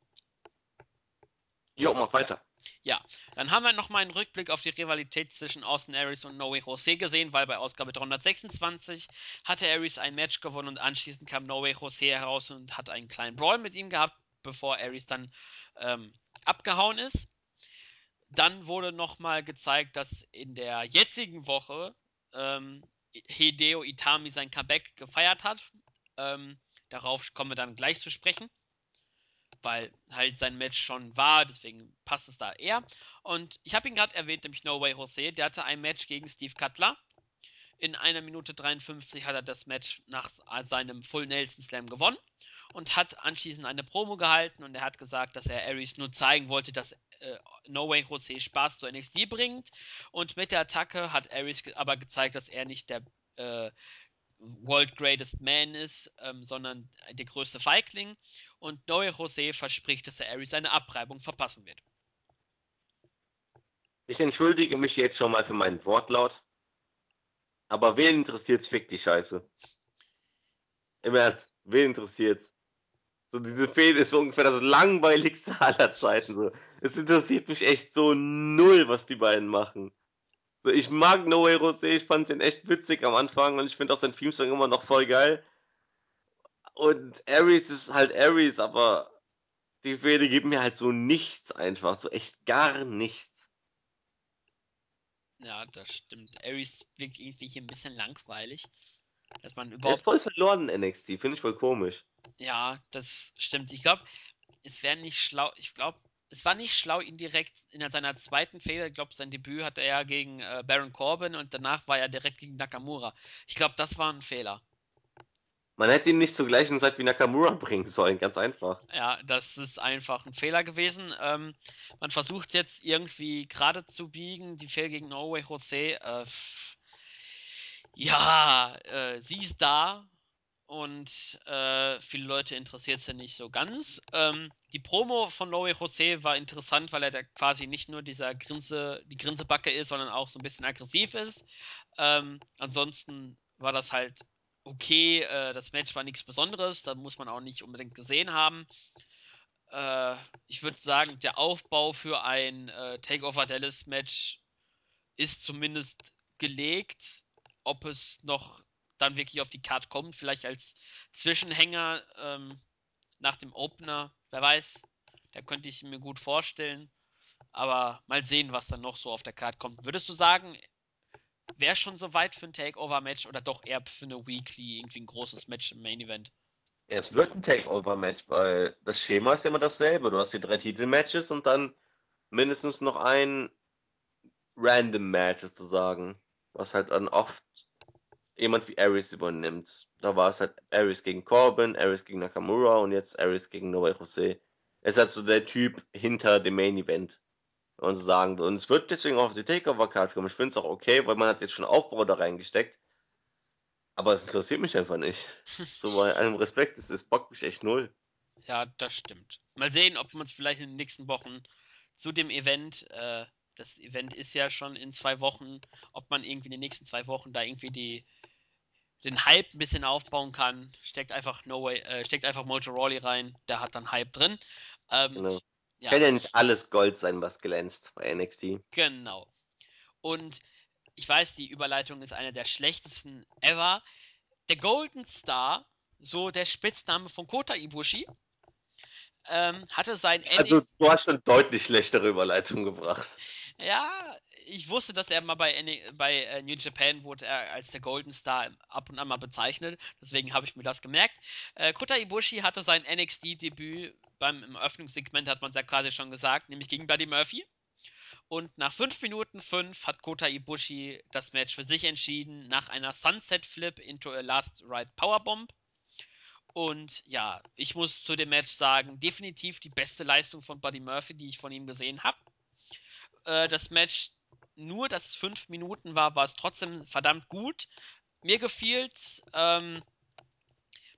Jo, mach weiter. Ja, dann haben wir nochmal einen Rückblick auf die Rivalität zwischen Austin Aries und Noe Jose gesehen, weil bei Ausgabe 326 hatte Aries ein Match gewonnen und anschließend kam Noe Jose heraus und hat einen kleinen Brawl mit ihm gehabt, bevor Aries dann ähm, abgehauen ist. Dann wurde nochmal gezeigt, dass in der jetzigen Woche ähm, Hideo Itami sein Comeback gefeiert hat. Ähm, darauf kommen wir dann gleich zu sprechen weil halt sein Match schon war, deswegen passt es da eher. Und ich habe ihn gerade erwähnt, nämlich No Way Jose, der hatte ein Match gegen Steve Cutler. In einer Minute 53 hat er das Match nach seinem Full Nelson Slam gewonnen und hat anschließend eine Promo gehalten und er hat gesagt, dass er Aries nur zeigen wollte, dass äh, No Way Jose Spaß zu NXT bringt. Und mit der Attacke hat Aries aber gezeigt, dass er nicht der äh, World Greatest Man ist, ähm, sondern der größte Feigling. Und Neue Jose verspricht, dass er Aries seine Abreibung verpassen wird. Ich entschuldige mich jetzt schon mal für meinen Wortlaut. Aber wen interessiert's, fick die Scheiße. Im Ernst, wen interessiert's? So, diese Fehde ist ungefähr das langweiligste aller Zeiten. So. Es interessiert mich echt so null, was die beiden machen. So, ich mag No Way Rosé, ich fand den echt witzig am Anfang und ich finde auch sein Theme-Song immer noch voll geil. Und Ares ist halt Ares, aber die Fehde gibt mir halt so nichts einfach, so echt gar nichts. Ja, das stimmt. Ares wirkt irgendwie hier ein bisschen langweilig. Dass man überhaupt... Er ist voll verloren in NXT, finde ich voll komisch. Ja, das stimmt. Ich glaube, es wäre nicht schlau. Ich glaube, es war nicht schlau, ihn direkt in seiner zweiten Fehler, ich glaube, sein Debüt hatte er gegen äh, Baron Corbin und danach war er direkt gegen Nakamura. Ich glaube, das war ein Fehler. Man hätte ihn nicht zur gleichen Zeit wie Nakamura bringen sollen, ganz einfach. Ja, das ist einfach ein Fehler gewesen. Ähm, man versucht jetzt irgendwie gerade zu biegen, die Fehler gegen Norway Jose. Äh, ja, äh, sie ist da, und äh, viele Leute interessiert es ja nicht so ganz. Ähm, die Promo von Noe Jose war interessant, weil er da quasi nicht nur dieser Grinse, die Grinsebacke ist, sondern auch so ein bisschen aggressiv ist. Ähm, ansonsten war das halt okay. Äh, das Match war nichts Besonderes, da muss man auch nicht unbedingt gesehen haben. Äh, ich würde sagen, der Aufbau für ein äh, Takeover Dallas Match ist zumindest gelegt. Ob es noch dann wirklich auf die Card kommt, vielleicht als Zwischenhänger ähm, nach dem Opener, wer weiß, da könnte ich mir gut vorstellen. Aber mal sehen, was dann noch so auf der Card kommt. Würdest du sagen, wäre schon so weit für ein Takeover-Match oder doch eher für eine Weekly, irgendwie ein großes Match im Main Event? Es wird ein Takeover-Match, weil das Schema ist ja immer dasselbe. Du hast die drei Titel-Matches und dann mindestens noch ein Random-Match sozusagen, was halt dann oft jemand wie Ares übernimmt. Da war es halt Ares gegen Corbin, Ares gegen Nakamura und jetzt Ares gegen Noel Jose. Er ist halt so der Typ hinter dem Main Event. Man so sagen will. Und es wird deswegen auch auf die Takeover-Card kommen. Ich finde es auch okay, weil man hat jetzt schon Aufbau da reingesteckt. Aber es interessiert mich einfach nicht. [laughs] so bei allem Respekt, es, es bockt mich echt null. Ja, das stimmt. Mal sehen, ob man es vielleicht in den nächsten Wochen zu dem Event, äh, das Event ist ja schon in zwei Wochen, ob man irgendwie in den nächsten zwei Wochen da irgendwie die den Hype ein bisschen aufbauen kann, steckt einfach No Way, äh, steckt einfach Mojo Rawley rein, der hat dann Hype drin. Ähm, genau. ja. Kann ja nicht alles Gold sein, was glänzt bei NXT. Genau. Und ich weiß, die Überleitung ist eine der schlechtesten ever. Der Golden Star, so der Spitzname von Kota Ibushi, ähm, hatte sein Also du hast schon deutlich schlechtere Überleitung gebracht. Ja, ich wusste, dass er mal bei, bei äh, New Japan wurde er als der Golden Star ab und an mal bezeichnet. Deswegen habe ich mir das gemerkt. Äh, Kota Ibushi hatte sein NXT-Debüt beim im Öffnungssegment, hat man es ja quasi schon gesagt, nämlich gegen Buddy Murphy. Und nach 5 Minuten 5 hat Kota Ibushi das Match für sich entschieden, nach einer Sunset Flip into a Last Ride Powerbomb. Und ja, ich muss zu dem Match sagen, definitiv die beste Leistung von Buddy Murphy, die ich von ihm gesehen habe. Äh, das Match, nur dass es fünf Minuten war, war es trotzdem verdammt gut. Mir gefiel's. Ähm,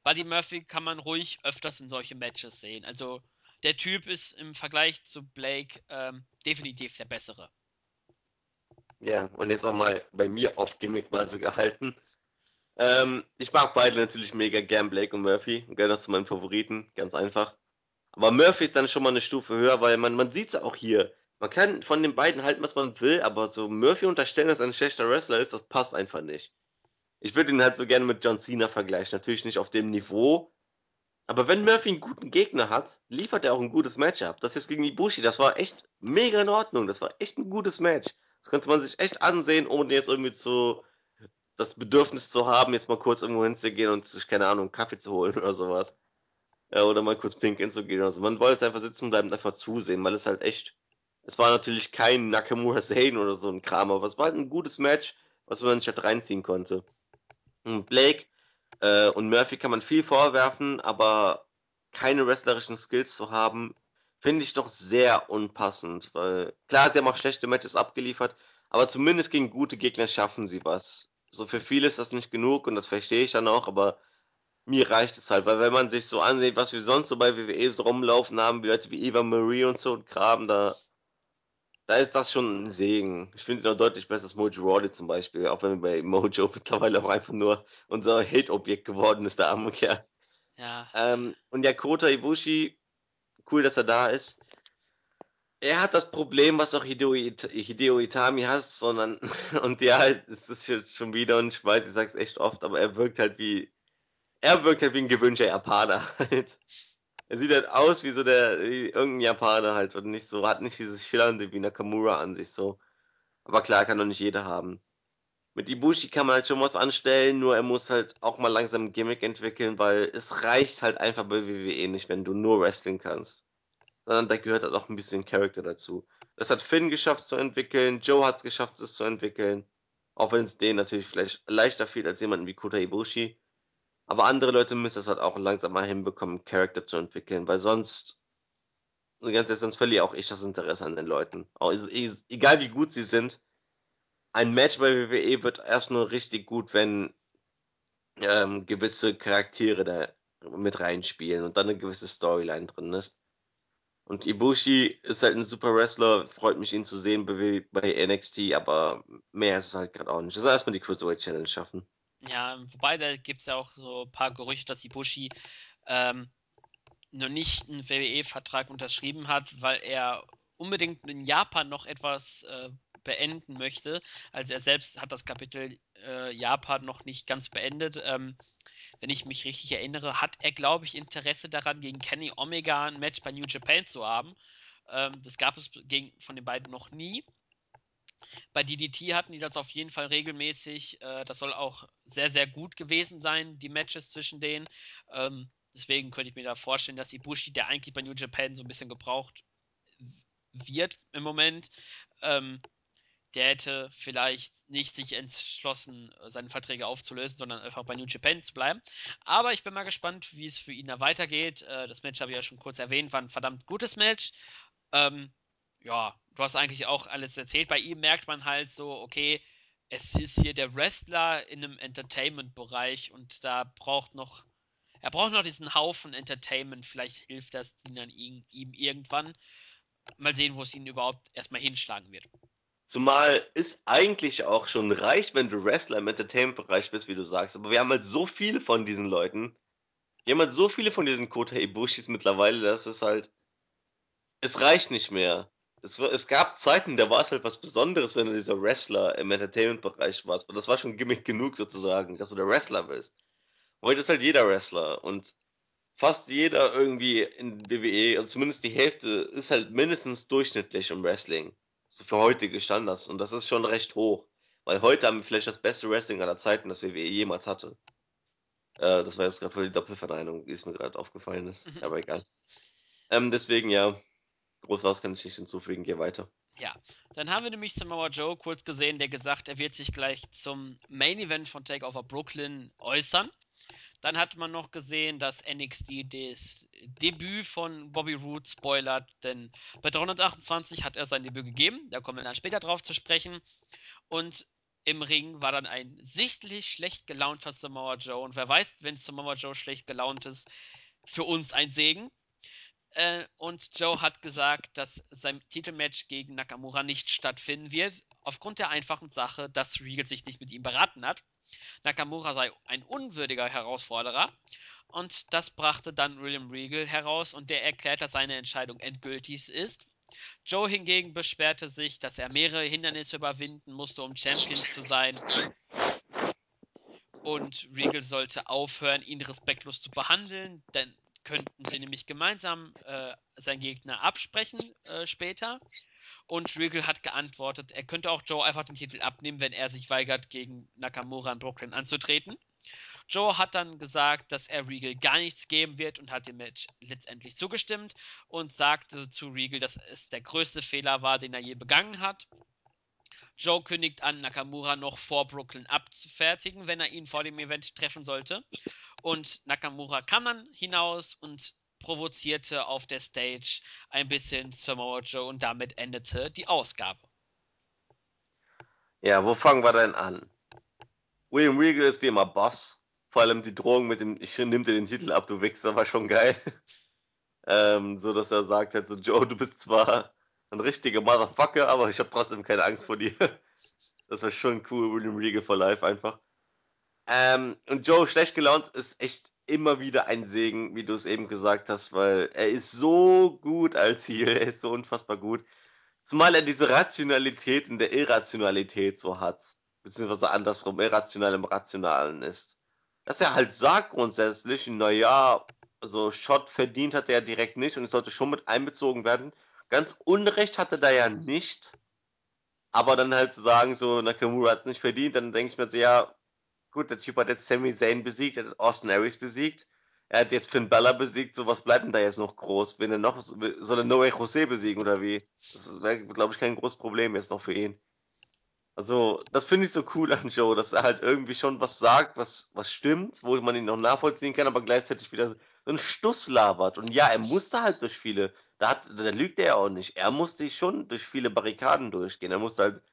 Buddy Murphy kann man ruhig öfters in solche Matches sehen. Also der Typ ist im Vergleich zu Blake ähm, definitiv der bessere. Ja, und jetzt auch mal bei mir auf Gimmick mal so gehalten. Ähm, ich mag beide natürlich mega gern, Blake und Murphy. Gehört das zu meinen Favoriten, ganz einfach. Aber Murphy ist dann schon mal eine Stufe höher, weil man, man sieht es auch hier. Man kann von den beiden halten, was man will, aber so Murphy unterstellen, dass er ein schlechter Wrestler ist, das passt einfach nicht. Ich würde ihn halt so gerne mit John Cena vergleichen. Natürlich nicht auf dem Niveau. Aber wenn Murphy einen guten Gegner hat, liefert er auch ein gutes Match ab. Das jetzt gegen Ibushi, das war echt mega in Ordnung. Das war echt ein gutes Match. Das könnte man sich echt ansehen, ohne jetzt irgendwie zu das Bedürfnis zu haben, jetzt mal kurz irgendwo hinzugehen und sich, keine Ahnung, Kaffee zu holen [laughs] oder sowas. Ja, oder mal kurz pinkeln zu gehen oder so. Man wollte einfach sitzen bleiben und einfach zusehen, weil es halt echt. Es war natürlich kein Nakamura [laughs] Sane oder so ein Kram, aber es war halt ein gutes Match, was man sich halt reinziehen konnte. Und Blake äh, und Murphy kann man viel vorwerfen, aber keine wrestlerischen Skills zu haben, finde ich doch sehr unpassend. Weil klar, sie haben auch schlechte Matches abgeliefert, aber zumindest gegen gute Gegner schaffen sie was. So für viele ist das nicht genug und das verstehe ich dann auch, aber mir reicht es halt, weil wenn man sich so ansieht, was wir sonst so bei WWE so rumlaufen haben, wie Leute wie Eva Marie und so und Graben, da, da ist das schon ein Segen. Ich finde es noch deutlich besser als Mojo Rawley zum Beispiel, auch wenn bei Mojo [laughs] mittlerweile auch einfach nur unser Hate-Objekt geworden ist, der arme Kerl. Ja. Ähm, und der Kota Ibushi, cool, dass er da ist. Er hat das Problem, was auch Hideo, It Hideo Itami hat, sondern, [laughs] und ja, es ist jetzt schon wieder, und ich weiß, ich sag's echt oft, aber er wirkt halt wie, er wirkt halt wie ein gewünschter Japaner [laughs] halt. Er sieht halt aus wie so der, wie irgendein Japaner halt und nicht so, hat nicht dieses Schillernde wie Nakamura an sich so. Aber klar, kann doch nicht jeder haben. Mit Ibushi kann man halt schon was anstellen, nur er muss halt auch mal langsam ein Gimmick entwickeln, weil es reicht halt einfach bei WWE nicht, wenn du nur Wrestling kannst sondern da gehört halt auch ein bisschen Charakter dazu. Das hat Finn geschafft zu entwickeln, Joe hat es geschafft, es zu entwickeln. Auch wenn es denen natürlich vielleicht leichter fiel als jemanden wie Kota Ibushi. Aber andere Leute müssen es halt auch langsam mal hinbekommen, Charakter zu entwickeln, weil sonst, ganz ehrlich, sonst verliere auch ich das Interesse an den Leuten. Auch, egal wie gut sie sind, ein Match bei WWE wird erst nur richtig gut, wenn ähm, gewisse Charaktere da mit reinspielen und dann eine gewisse Storyline drin ist. Und Ibushi ist halt ein super Wrestler, freut mich ihn zu sehen bei, bei NXT, aber mehr ist es halt gerade auch nicht. Das erstmal die Cruiserweight Challenge schaffen. Ja, wobei da gibt es ja auch so ein paar Gerüchte, dass Ibushi ähm, noch nicht einen WWE-Vertrag unterschrieben hat, weil er unbedingt in Japan noch etwas äh, beenden möchte. Also er selbst hat das Kapitel äh, Japan noch nicht ganz beendet. Ähm, wenn ich mich richtig erinnere, hat er, glaube ich, Interesse daran, gegen Kenny Omega ein Match bei New Japan zu haben. Ähm, das gab es gegen, von den beiden noch nie. Bei DDT hatten die das auf jeden Fall regelmäßig. Äh, das soll auch sehr, sehr gut gewesen sein, die Matches zwischen denen. Ähm, deswegen könnte ich mir da vorstellen, dass Ibushi, der eigentlich bei New Japan so ein bisschen gebraucht wird im Moment, ähm, der hätte vielleicht nicht sich entschlossen, seine Verträge aufzulösen, sondern einfach bei New Japan zu bleiben. Aber ich bin mal gespannt, wie es für ihn da weitergeht. Äh, das Match habe ich ja schon kurz erwähnt, war ein verdammt gutes Match. Ähm, ja, du hast eigentlich auch alles erzählt. Bei ihm merkt man halt so, okay, es ist hier der Wrestler in einem Entertainment-Bereich und da braucht noch, er braucht noch diesen Haufen Entertainment. Vielleicht hilft das dann ihm, ihm irgendwann. Mal sehen, wo es ihn überhaupt erstmal hinschlagen wird. Zumal es eigentlich auch schon reicht, wenn du Wrestler im Entertainment-Bereich bist, wie du sagst. Aber wir haben halt so viele von diesen Leuten. Wir haben halt so viele von diesen Kota Ibushis mittlerweile, dass es halt. Es reicht nicht mehr. Es, es gab Zeiten, da war es halt was Besonderes, wenn du dieser Wrestler im Entertainment-Bereich warst. Und das war schon Gimmick genug sozusagen, dass du der Wrestler bist. Heute ist halt jeder Wrestler und fast jeder irgendwie in WWE, und zumindest die Hälfte, ist halt mindestens durchschnittlich im Wrestling so für heutige Standards. Und das ist schon recht hoch. Weil heute haben wir vielleicht das beste Wrestling aller Zeiten, das WWE jemals hatte. Äh, das war jetzt gerade voll die Doppelverneinung, die es mir gerade aufgefallen ist. Mhm. Aber egal. Ähm, deswegen ja, groß was kann ich nicht hinzufügen, geh weiter. Ja, dann haben wir nämlich Samoa Joe kurz gesehen, der gesagt, er wird sich gleich zum Main Event von Takeover Brooklyn äußern. Dann hat man noch gesehen, dass NXT das Debüt von Bobby Roode spoilert, denn bei 328 hat er sein Debüt gegeben, da kommen wir dann später drauf zu sprechen. Und im Ring war dann ein sichtlich schlecht gelaunter Samoa Joe. Und wer weiß, wenn Samoa Joe schlecht gelaunt ist, für uns ein Segen. Äh, und Joe hat gesagt, dass sein Titelmatch gegen Nakamura nicht stattfinden wird, aufgrund der einfachen Sache, dass Regal sich nicht mit ihm beraten hat. Nakamura sei ein unwürdiger Herausforderer. Und das brachte dann William Regal heraus und der erklärt, dass seine Entscheidung endgültig ist. Joe hingegen beschwerte sich, dass er mehrere Hindernisse überwinden musste, um Champion zu sein. Und Regal sollte aufhören, ihn respektlos zu behandeln, denn könnten sie nämlich gemeinsam äh, seinen Gegner absprechen äh, später. Und Regal hat geantwortet, er könnte auch Joe einfach den Titel abnehmen, wenn er sich weigert, gegen Nakamura in Brooklyn anzutreten. Joe hat dann gesagt, dass er Regal gar nichts geben wird und hat dem Match letztendlich zugestimmt und sagte zu Regal, dass es der größte Fehler war, den er je begangen hat. Joe kündigt an, Nakamura noch vor Brooklyn abzufertigen, wenn er ihn vor dem Event treffen sollte. Und Nakamura kam dann hinaus und provozierte auf der Stage ein bisschen Samoa Joe und damit endete die Ausgabe. Ja, wo fangen wir denn an? William Regal ist wie immer Boss. Vor allem die Drohung mit dem, ich nimm dir den Titel ab, du Wichser, war schon geil. [laughs] ähm, so dass er sagt halt so, Joe, du bist zwar ein richtiger Motherfucker, aber ich habe trotzdem keine Angst vor dir. [laughs] das war schon cool, William Regal for Life einfach. Ähm, und Joe schlecht gelaunt ist echt immer wieder ein Segen, wie du es eben gesagt hast, weil er ist so gut als Heel, er ist so unfassbar gut. Zumal er diese Rationalität in der Irrationalität so hat. Beziehungsweise andersrum, irrational im Rationalen ist. Dass er halt sagt grundsätzlich, naja, also Shot verdient hat er ja direkt nicht und es sollte schon mit einbezogen werden. Ganz Unrecht hatte er da ja nicht. Aber dann halt zu sagen, so Nakamura hat es nicht verdient, dann denke ich mir so, ja, gut, der Typ hat jetzt Sami Zayn besiegt, er hat Austin Aries besiegt, er hat jetzt Finn Bella besiegt, so was bleibt denn da jetzt noch groß? Wenn er noch, soll er Noé José besiegen oder wie? Das wäre, glaube ich, kein großes Problem jetzt noch für ihn. Also, das finde ich so cool an Joe, dass er halt irgendwie schon was sagt, was, was stimmt, wo man ihn noch nachvollziehen kann, aber gleichzeitig wieder so einen Stuss labert. Und ja, er musste halt durch viele, da, hat, da lügt er auch nicht. Er musste schon durch viele Barrikaden durchgehen. Er musste halt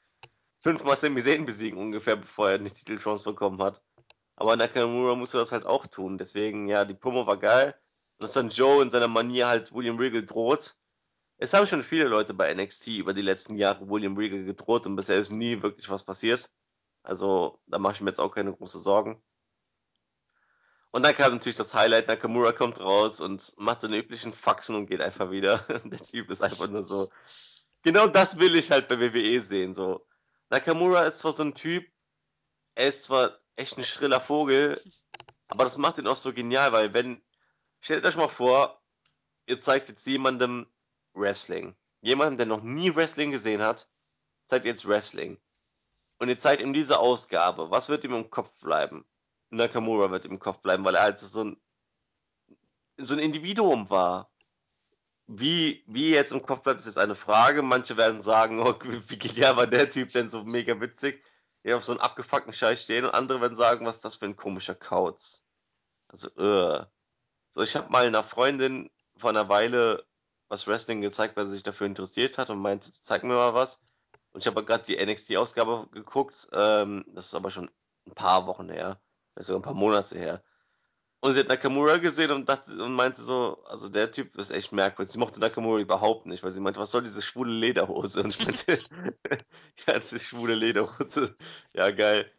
fünfmal Sami Zayn besiegen ungefähr, bevor er eine Titelchance bekommen hat. Aber Nakamura musste das halt auch tun. Deswegen, ja, die Promo war geil. Und dass dann Joe in seiner Manier halt William Regal droht. Es haben schon viele Leute bei NXT über die letzten Jahre William Regal gedroht und bisher ist nie wirklich was passiert. Also, da mache ich mir jetzt auch keine großen Sorgen. Und dann kam natürlich das Highlight, Nakamura kommt raus und macht seine üblichen Faxen und geht einfach wieder. [laughs] Der Typ ist einfach nur so. Genau das will ich halt bei WWE sehen, so. Nakamura ist zwar so ein Typ, er ist zwar echt ein schriller Vogel, aber das macht ihn auch so genial, weil wenn, stellt euch mal vor, ihr zeigt jetzt jemandem Wrestling. Jemandem, der noch nie Wrestling gesehen hat, zeigt jetzt Wrestling. Und ihr zeigt ihm diese Ausgabe. Was wird ihm im Kopf bleiben? Nakamura wird im Kopf bleiben, weil er halt so ein, so ein Individuum war. Wie, wie jetzt im Kopf bleibt, ist jetzt eine Frage. Manche werden sagen, oh, wie genial war der Typ denn so mega witzig, der auf so einem abgefuckten Scheiß stehen. Und andere werden sagen, was ist das für ein komischer Kauz. Also, uh. So, ich habe mal einer Freundin vor einer Weile was Wrestling gezeigt, weil sie sich dafür interessiert hat und meinte, zeig mir mal was. Und ich habe gerade die NXT-Ausgabe geguckt. Ähm, das ist aber schon ein paar Wochen her. Sogar ein paar Monate her. Und sie hat Nakamura gesehen und dachte und meinte so, also der Typ ist echt merkwürdig. Sie mochte Nakamura überhaupt nicht, weil sie meinte, was soll diese schwule Lederhose? [laughs] Und ich meinte, [laughs] ja, das ist schwule Lederhose. Ja, geil.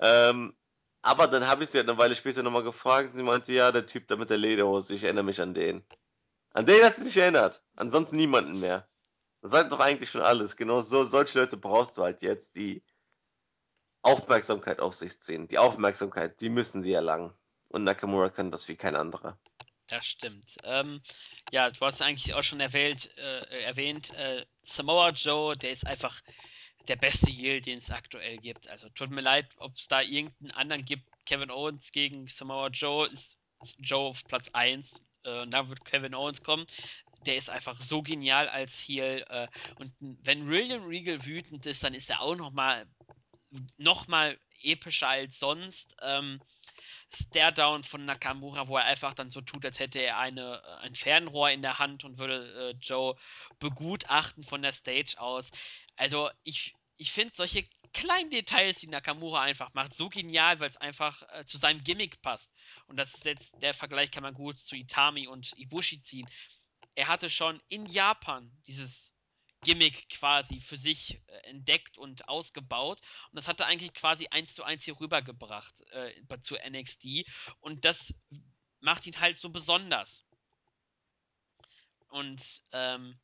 Ähm, aber dann habe ich sie halt eine Weile später nochmal gefragt und sie meinte, ja, der Typ da mit der Lederhose, ich erinnere mich an den. An den hat sie sich erinnert. Ansonsten niemanden mehr. Das sagt doch eigentlich schon alles. Genau so, solche Leute brauchst du halt jetzt, die Aufmerksamkeit auf sich ziehen. Die Aufmerksamkeit, die müssen sie erlangen. Und Nakamura kann das wie kein anderer. Das stimmt. Ähm, ja, du hast eigentlich auch schon erwähnt, äh, erwähnt äh, Samoa Joe, der ist einfach der beste Heel, den es aktuell gibt. Also tut mir leid, ob es da irgendeinen anderen gibt. Kevin Owens gegen Samoa Joe ist Joe auf Platz 1 äh, und dann wird Kevin Owens kommen. Der ist einfach so genial als Heel. Äh, und wenn William Regal wütend ist, dann ist er auch nochmal noch mal epischer als sonst. Ähm, Stare-Down von Nakamura, wo er einfach dann so tut, als hätte er eine, äh, ein Fernrohr in der Hand und würde äh, Joe begutachten von der Stage aus. Also ich, ich finde solche kleinen Details, die Nakamura einfach macht, so genial, weil es einfach äh, zu seinem Gimmick passt. Und das ist jetzt, der Vergleich kann man gut zu Itami und Ibushi ziehen. Er hatte schon in Japan dieses Gimmick quasi für sich äh, entdeckt und ausgebaut. Und das hat er eigentlich quasi eins zu eins hier rübergebracht äh, zu NXT. Und das macht ihn halt so besonders. Und ähm,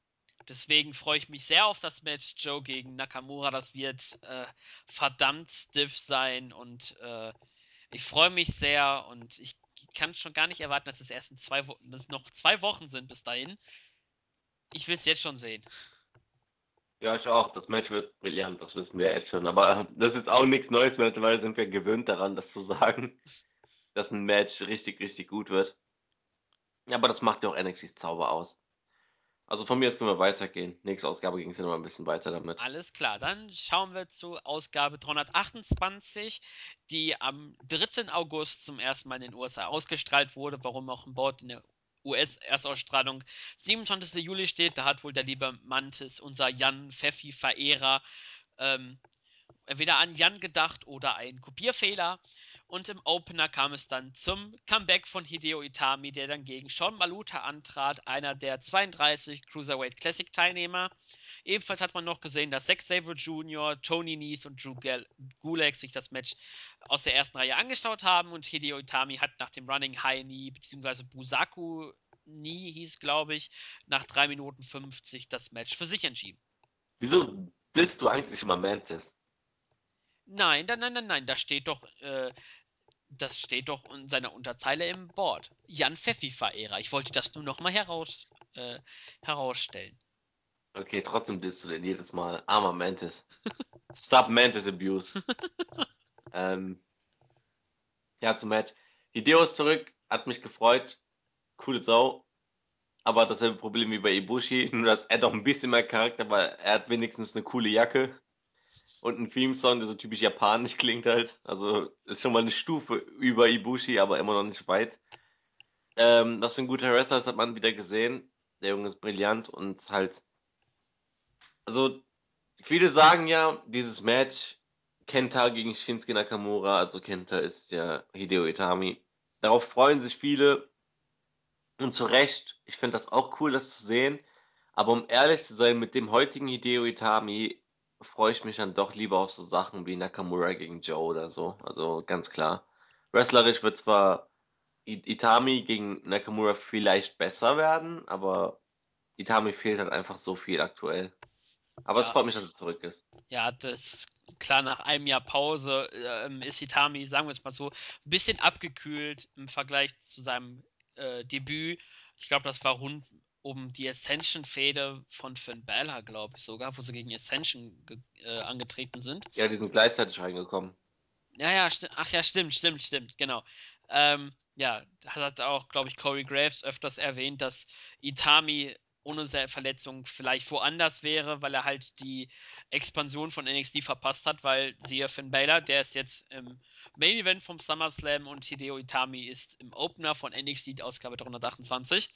Deswegen freue ich mich sehr auf das Match Joe gegen Nakamura. Das wird äh, verdammt stiff sein und äh, ich freue mich sehr und ich kann schon gar nicht erwarten, dass es erst in zwei Wochen, dass es noch zwei Wochen sind bis dahin. Ich will es jetzt schon sehen. Ja, ich auch. Das Match wird brillant, das wissen wir jetzt schon. Aber das ist auch nichts Neues, mittlerweile sind wir gewöhnt daran, das zu sagen, [laughs] dass ein Match richtig, richtig gut wird. Aber das macht ja auch NXT's Zauber aus. Also von mir aus können wir weitergehen. Nächste Ausgabe ging es ja noch ein bisschen weiter damit. Alles klar, dann schauen wir zu Ausgabe 328, die am 3. August zum ersten Mal in den USA ausgestrahlt wurde. Warum auch ein Bord in der US-Erstausstrahlung 27. Juli steht. Da hat wohl der liebe Mantis, unser Jan Pfeffi-Verehrer, ähm, entweder an Jan gedacht oder ein Kopierfehler. Und im Opener kam es dann zum Comeback von Hideo Itami, der dann gegen Sean Maluta antrat, einer der 32 Cruiserweight Classic Teilnehmer. Ebenfalls hat man noch gesehen, dass Zack Sabre Jr., Tony Nese und Drew Gulak sich das Match aus der ersten Reihe angeschaut haben und Hideo Itami hat nach dem Running High Knee bzw. Busaku Knee hieß, glaube ich, nach 3 Minuten 50 das Match für sich entschieden. Wieso bist du eigentlich immer Mantis? Nein, nein, nein, nein, da steht doch, äh, das steht doch in seiner Unterzeile im Board. Jan Pfeffi-Verehrer. Ich wollte das nur nochmal heraus, äh, herausstellen. Okay, trotzdem bist du denn jedes Mal. Armer Mantis. Stop Mantis Abuse. [laughs] ähm, ja, zum Match. Hideo ist zurück, hat mich gefreut. Coole Sau. Aber dasselbe Problem wie bei Ibushi, [laughs] nur dass er doch ein bisschen mehr Charakter, weil er hat wenigstens eine coole Jacke und ein Theme-Song, der so typisch japanisch klingt halt. Also ist schon mal eine Stufe über Ibushi, aber immer noch nicht weit. Ähm, was für ein guter Wrestler ist, hat man wieder gesehen. Der Junge ist brillant und halt also viele sagen ja, dieses Match Kenta gegen Shinsuke Nakamura, also Kenta ist ja Hideo Itami. Darauf freuen sich viele und zu Recht. Ich finde das auch cool, das zu sehen. Aber um ehrlich zu sein, mit dem heutigen Hideo Itami freue ich mich dann doch lieber auf so Sachen wie Nakamura gegen Joe oder so. Also ganz klar. Wrestlerisch wird zwar Itami gegen Nakamura vielleicht besser werden, aber Itami fehlt halt einfach so viel aktuell. Aber ja. es freut mich, dass er zurück ist. Ja, das klar, nach einem Jahr Pause äh, ist Hitami, sagen wir es mal so, ein bisschen abgekühlt im Vergleich zu seinem äh, Debüt. Ich glaube, das war rund um die Ascension-Fäde von Finn Balor, glaube ich sogar, wo sie gegen Ascension äh, angetreten sind. Ja, die sind gleichzeitig reingekommen. Ja, ja, ach ja, stimmt, stimmt, stimmt, genau. Ähm, ja, hat auch, glaube ich, Corey Graves öfters erwähnt, dass Itami ohne Verletzung vielleicht woanders wäre, weil er halt die Expansion von NXT verpasst hat, weil siehe Finn Balor, der ist jetzt im Main Event vom SummerSlam und Hideo Itami ist im Opener von NXT Ausgabe 328.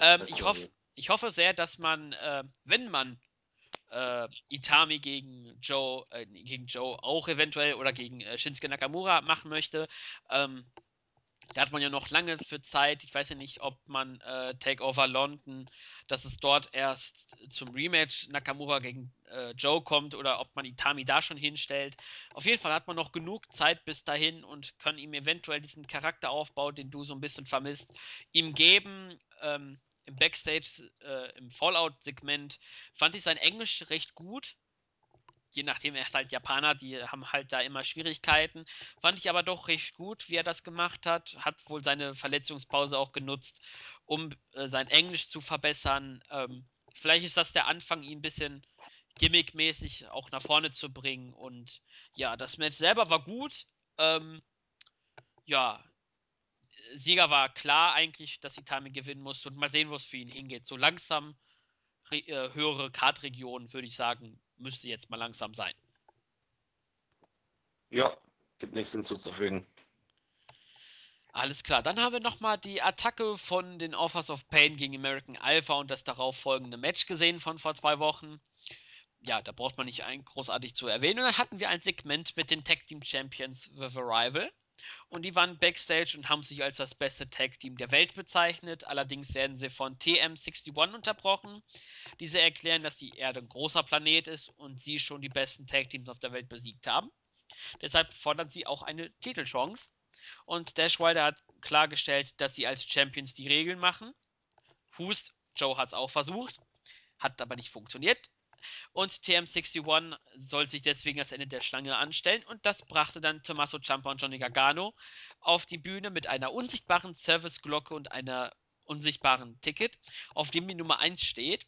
Ähm, ich, hoff, ich hoffe sehr, dass man, äh, wenn man äh, Itami gegen Joe, äh, gegen Joe auch eventuell oder gegen äh, Shinsuke Nakamura machen möchte, ähm, da hat man ja noch lange für Zeit. Ich weiß ja nicht, ob man äh, Takeover London, dass es dort erst zum Rematch Nakamura gegen äh, Joe kommt oder ob man Itami da schon hinstellt. Auf jeden Fall hat man noch genug Zeit bis dahin und kann ihm eventuell diesen Charakteraufbau, den du so ein bisschen vermisst, ihm geben. Ähm, Im Backstage, äh, im Fallout-Segment fand ich sein Englisch recht gut je nachdem, er ist halt Japaner, die haben halt da immer Schwierigkeiten. Fand ich aber doch recht gut, wie er das gemacht hat. Hat wohl seine Verletzungspause auch genutzt, um äh, sein Englisch zu verbessern. Ähm, vielleicht ist das der Anfang, ihn ein bisschen gimmickmäßig auch nach vorne zu bringen. Und ja, das Match selber war gut. Ähm, ja, Sieger war klar eigentlich, dass Itami gewinnen musste und mal sehen, wo es für ihn hingeht. So langsam äh, höhere Kartregionen, würde ich sagen, müsste jetzt mal langsam sein. Ja, gibt nichts hinzuzufügen. Alles klar, dann haben wir nochmal die Attacke von den Offers of Pain gegen American Alpha und das darauf folgende Match gesehen von vor zwei Wochen. Ja, da braucht man nicht ein großartig zu erwähnen. Und dann hatten wir ein Segment mit den Tag Team Champions The Arrival. Und die waren backstage und haben sich als das beste Tag Team der Welt bezeichnet. Allerdings werden sie von TM61 unterbrochen. Diese erklären, dass die Erde ein großer Planet ist und sie schon die besten Tag Teams auf der Welt besiegt haben. Deshalb fordern sie auch eine Titelchance. Und Dash Wilder hat klargestellt, dass sie als Champions die Regeln machen. Hust, Joe hat es auch versucht, hat aber nicht funktioniert. Und TM61 soll sich deswegen das Ende der Schlange anstellen und das brachte dann Tommaso Ciampa und Johnny Gargano auf die Bühne mit einer unsichtbaren Serviceglocke und einer unsichtbaren Ticket, auf dem die Nummer 1 steht.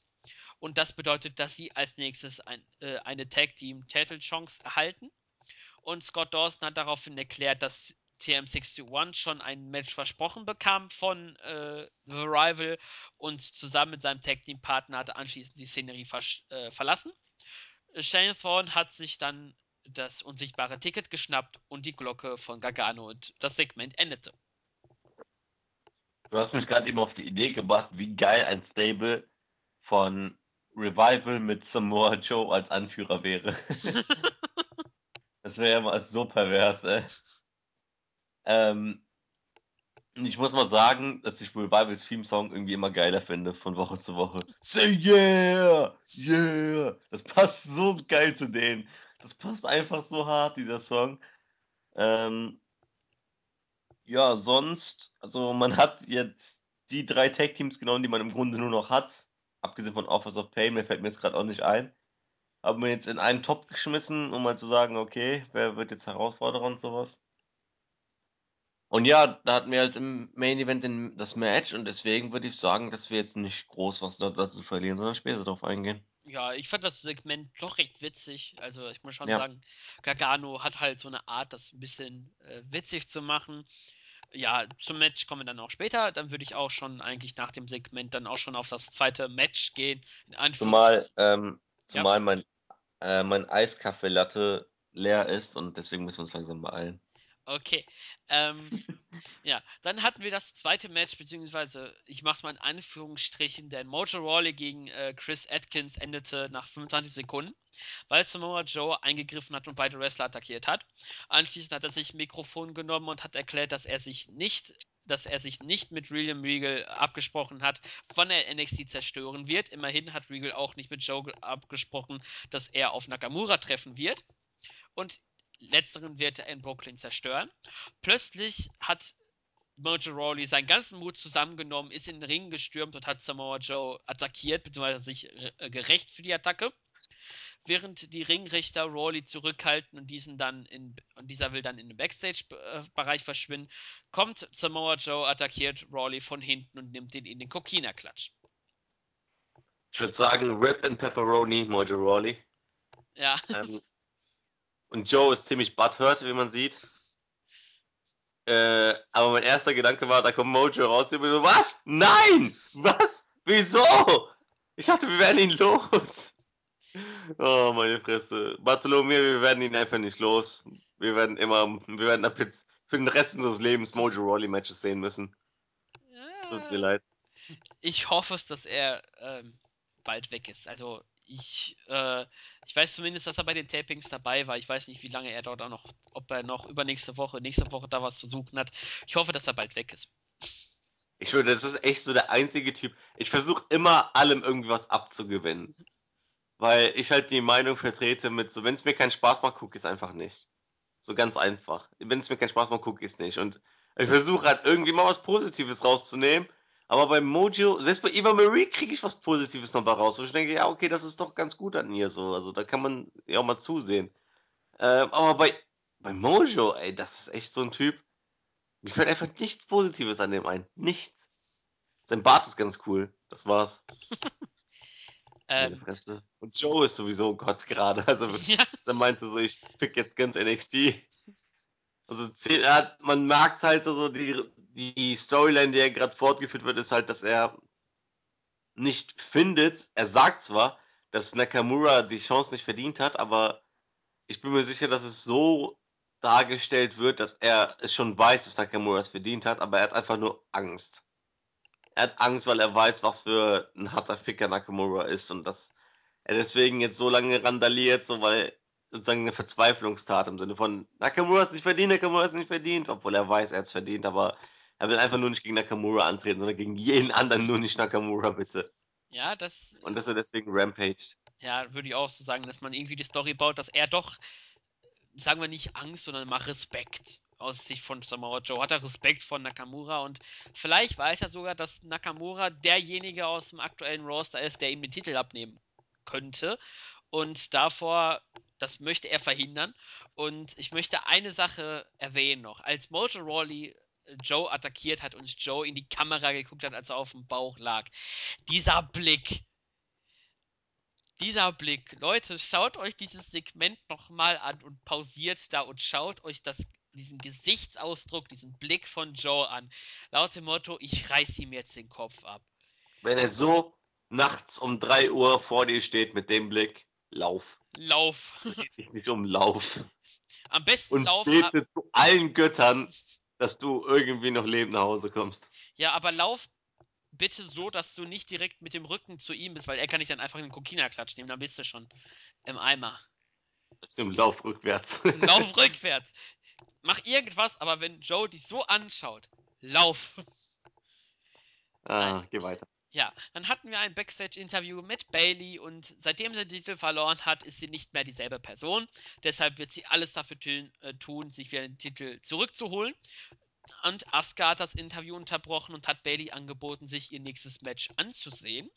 Und das bedeutet, dass sie als nächstes ein, äh, eine Tag Team Title Chance erhalten. Und Scott Dawson hat daraufhin erklärt, dass TM61 schon ein Match versprochen bekam von äh, The Rival und zusammen mit seinem Tag Team Partner hat anschließend die Szenerie äh, verlassen. Shane Thorne hat sich dann das unsichtbare Ticket geschnappt und die Glocke von Gargano und das Segment endete. Du hast mich gerade eben auf die Idee gebracht, wie geil ein Stable von Revival mit Samoa Joe als Anführer wäre. [laughs] das wäre ja mal so pervers, ey. Ähm, ich muss mal sagen, dass ich Revivals Theme-Song irgendwie immer geiler finde, von Woche zu Woche. Say yeah! Yeah! Das passt so geil zu denen. Das passt einfach so hart, dieser Song. Ähm, ja, sonst, also man hat jetzt die drei Tag-Teams genommen, die man im Grunde nur noch hat. Abgesehen von Offers of Pain, mir fällt mir jetzt gerade auch nicht ein. Haben wir jetzt in einen Top geschmissen, um mal zu sagen, okay, wer wird jetzt Herausforderer und sowas. Und ja, da hatten wir halt im Main Event den, das Match und deswegen würde ich sagen, dass wir jetzt nicht groß was dazu verlieren, sondern später darauf eingehen. Ja, ich fand das Segment doch recht witzig. Also ich muss schon ja. sagen, Gargano hat halt so eine Art, das ein bisschen äh, witzig zu machen ja, zum Match kommen wir dann auch später. Dann würde ich auch schon eigentlich nach dem Segment dann auch schon auf das zweite Match gehen. zumal ähm, zumal ja. mein, äh, mein Eiskaffee-Latte leer ist und deswegen müssen wir uns langsam beeilen. Okay. Ähm, ja, dann hatten wir das zweite Match, beziehungsweise ich mache es mal in Anführungsstrichen, denn Mojo Rawley gegen äh, Chris Atkins endete nach 25 Sekunden, weil Samoa Joe eingegriffen hat und beide Wrestler attackiert hat. Anschließend hat er sich ein Mikrofon genommen und hat erklärt, dass er sich nicht dass er sich nicht mit William Regal abgesprochen hat, wann er NXT zerstören wird. Immerhin hat Regal auch nicht mit Joe abgesprochen, dass er auf Nakamura treffen wird. Und letzteren wird er in Brooklyn zerstören. Plötzlich hat Mojo Rawley seinen ganzen Mut zusammengenommen, ist in den Ring gestürmt und hat Samoa Joe attackiert, beziehungsweise sich äh, gerecht für die Attacke. Während die Ringrichter Rawley zurückhalten und diesen dann in, und dieser will dann in den Backstage-Bereich verschwinden, kommt Samoa Joe, attackiert Rawley von hinten und nimmt ihn in den Kokina-Klatsch. Ich würde sagen, Rip and Pepperoni, Mojo Rawley. Ja. Ähm, [laughs] und Joe ist ziemlich butthurt, wie man sieht. Äh, aber mein erster Gedanke war, da kommt Mojo raus. Und ich so, was? Nein! Was? Wieso? Ich dachte, wir werden ihn los. Oh, meine Fresse. Bartholomew, wir werden ihn einfach nicht los. Wir werden immer, wir werden ab jetzt für den Rest unseres Lebens Mojo Rawley Matches sehen müssen. Tut mir leid. Ich hoffe es, dass er ähm, bald weg ist. Also ich, äh, ich weiß zumindest, dass er bei den Tapings dabei war. Ich weiß nicht, wie lange er dort auch noch, ob er noch übernächste Woche, nächste Woche da was zu suchen hat. Ich hoffe, dass er bald weg ist. Ich schwöre, das ist echt so der einzige Typ. Ich versuche immer allem irgendwie was abzugewinnen. Weil ich halt die Meinung vertrete mit so, wenn es mir keinen Spaß macht, gucke ich es einfach nicht. So ganz einfach. Wenn es mir keinen Spaß macht, gucke ich es nicht. Und ich versuche halt irgendwie mal was Positives rauszunehmen. Aber bei Mojo, selbst bei Eva Marie kriege ich was Positives noch mal raus, wo ich denke, ja, okay, das ist doch ganz gut an ihr so. Also da kann man ja auch mal zusehen. Ähm, aber bei, bei Mojo, ey, das ist echt so ein Typ. Mir fällt einfach nichts Positives an dem ein. Nichts. Sein Bart ist ganz cool. Das war's. [laughs] ähm, Und Joe ist sowieso Gott gerade. Also, [laughs] ja. der meinte so, ich pick jetzt ganz NXT. Also, man merkt halt so, die, die Storyline, die er gerade fortgeführt wird, ist halt, dass er nicht findet, er sagt zwar, dass Nakamura die Chance nicht verdient hat, aber ich bin mir sicher, dass es so dargestellt wird, dass er es schon weiß, dass Nakamura es verdient hat, aber er hat einfach nur Angst. Er hat Angst, weil er weiß, was für ein harter Ficker Nakamura ist und dass er deswegen jetzt so lange randaliert, so weil sozusagen eine Verzweiflungstat im Sinne von Nakamura ist nicht verdient, Nakamura ist nicht verdient, obwohl er weiß, er hat es verdient, aber er will einfach nur nicht gegen Nakamura antreten, sondern gegen jeden anderen, nur nicht Nakamura, bitte. Ja, das. Und dass er deswegen rampaged. Ja, würde ich auch so sagen, dass man irgendwie die Story baut, dass er doch, sagen wir nicht Angst, sondern mal Respekt aus Sicht von Samoa Joe hat er Respekt von Nakamura und vielleicht weiß er sogar, dass Nakamura derjenige aus dem aktuellen Roster ist, der ihm den Titel abnehmen könnte. Und davor, das möchte er verhindern. Und ich möchte eine Sache erwähnen noch. Als Mojo Rawley Joe attackiert hat und Joe in die Kamera geguckt hat, als er auf dem Bauch lag. Dieser Blick. Dieser Blick. Leute, schaut euch dieses Segment nochmal an und pausiert da und schaut euch das, diesen Gesichtsausdruck, diesen Blick von Joe an. Laut dem Motto, ich reiß ihm jetzt den Kopf ab. Wenn er so nachts um 3 Uhr vor dir steht mit dem Blick, lauf. Lauf. Ich nicht um Lauf. Am besten Und lauf. bete zu allen Göttern, dass du irgendwie noch lebend nach Hause kommst. Ja, aber lauf bitte so, dass du nicht direkt mit dem Rücken zu ihm bist, weil er kann dich dann einfach in den Kokina-Klatsch nehmen, dann bist du schon im Eimer. Stimmt, lauf rückwärts. Lauf rückwärts. Mach irgendwas, aber wenn Joe dich so anschaut, lauf. ah, geh weiter. Ja, dann hatten wir ein Backstage-Interview mit Bailey und seitdem sie den Titel verloren hat, ist sie nicht mehr dieselbe Person. Deshalb wird sie alles dafür tun, äh, tun sich wieder den Titel zurückzuholen. Und Asuka hat das Interview unterbrochen und hat Bailey angeboten, sich ihr nächstes Match anzusehen.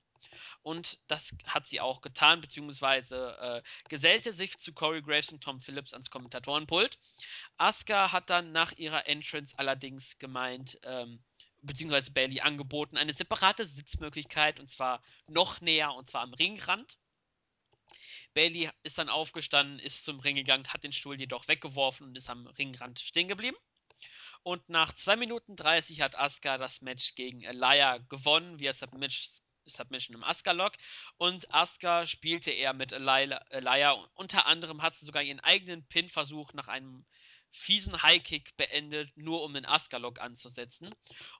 Und das hat sie auch getan, beziehungsweise äh, gesellte sich zu Corey Graves und Tom Phillips ans Kommentatorenpult. Asuka hat dann nach ihrer Entrance allerdings gemeint, ähm, beziehungsweise Bailey angeboten, eine separate Sitzmöglichkeit und zwar noch näher und zwar am Ringrand. Bailey ist dann aufgestanden, ist zum Ring gegangen, hat den Stuhl jedoch weggeworfen und ist am Ringrand stehen geblieben. Und nach 2 Minuten 30 hat Asuka das Match gegen Alaya gewonnen, via Submission im Asuka-Lock. Und Asuka spielte eher mit Alaya. Unter anderem hat sie sogar ihren eigenen Pin-Versuch nach einem fiesen Highkick beendet, nur um den Asuka-Lock anzusetzen.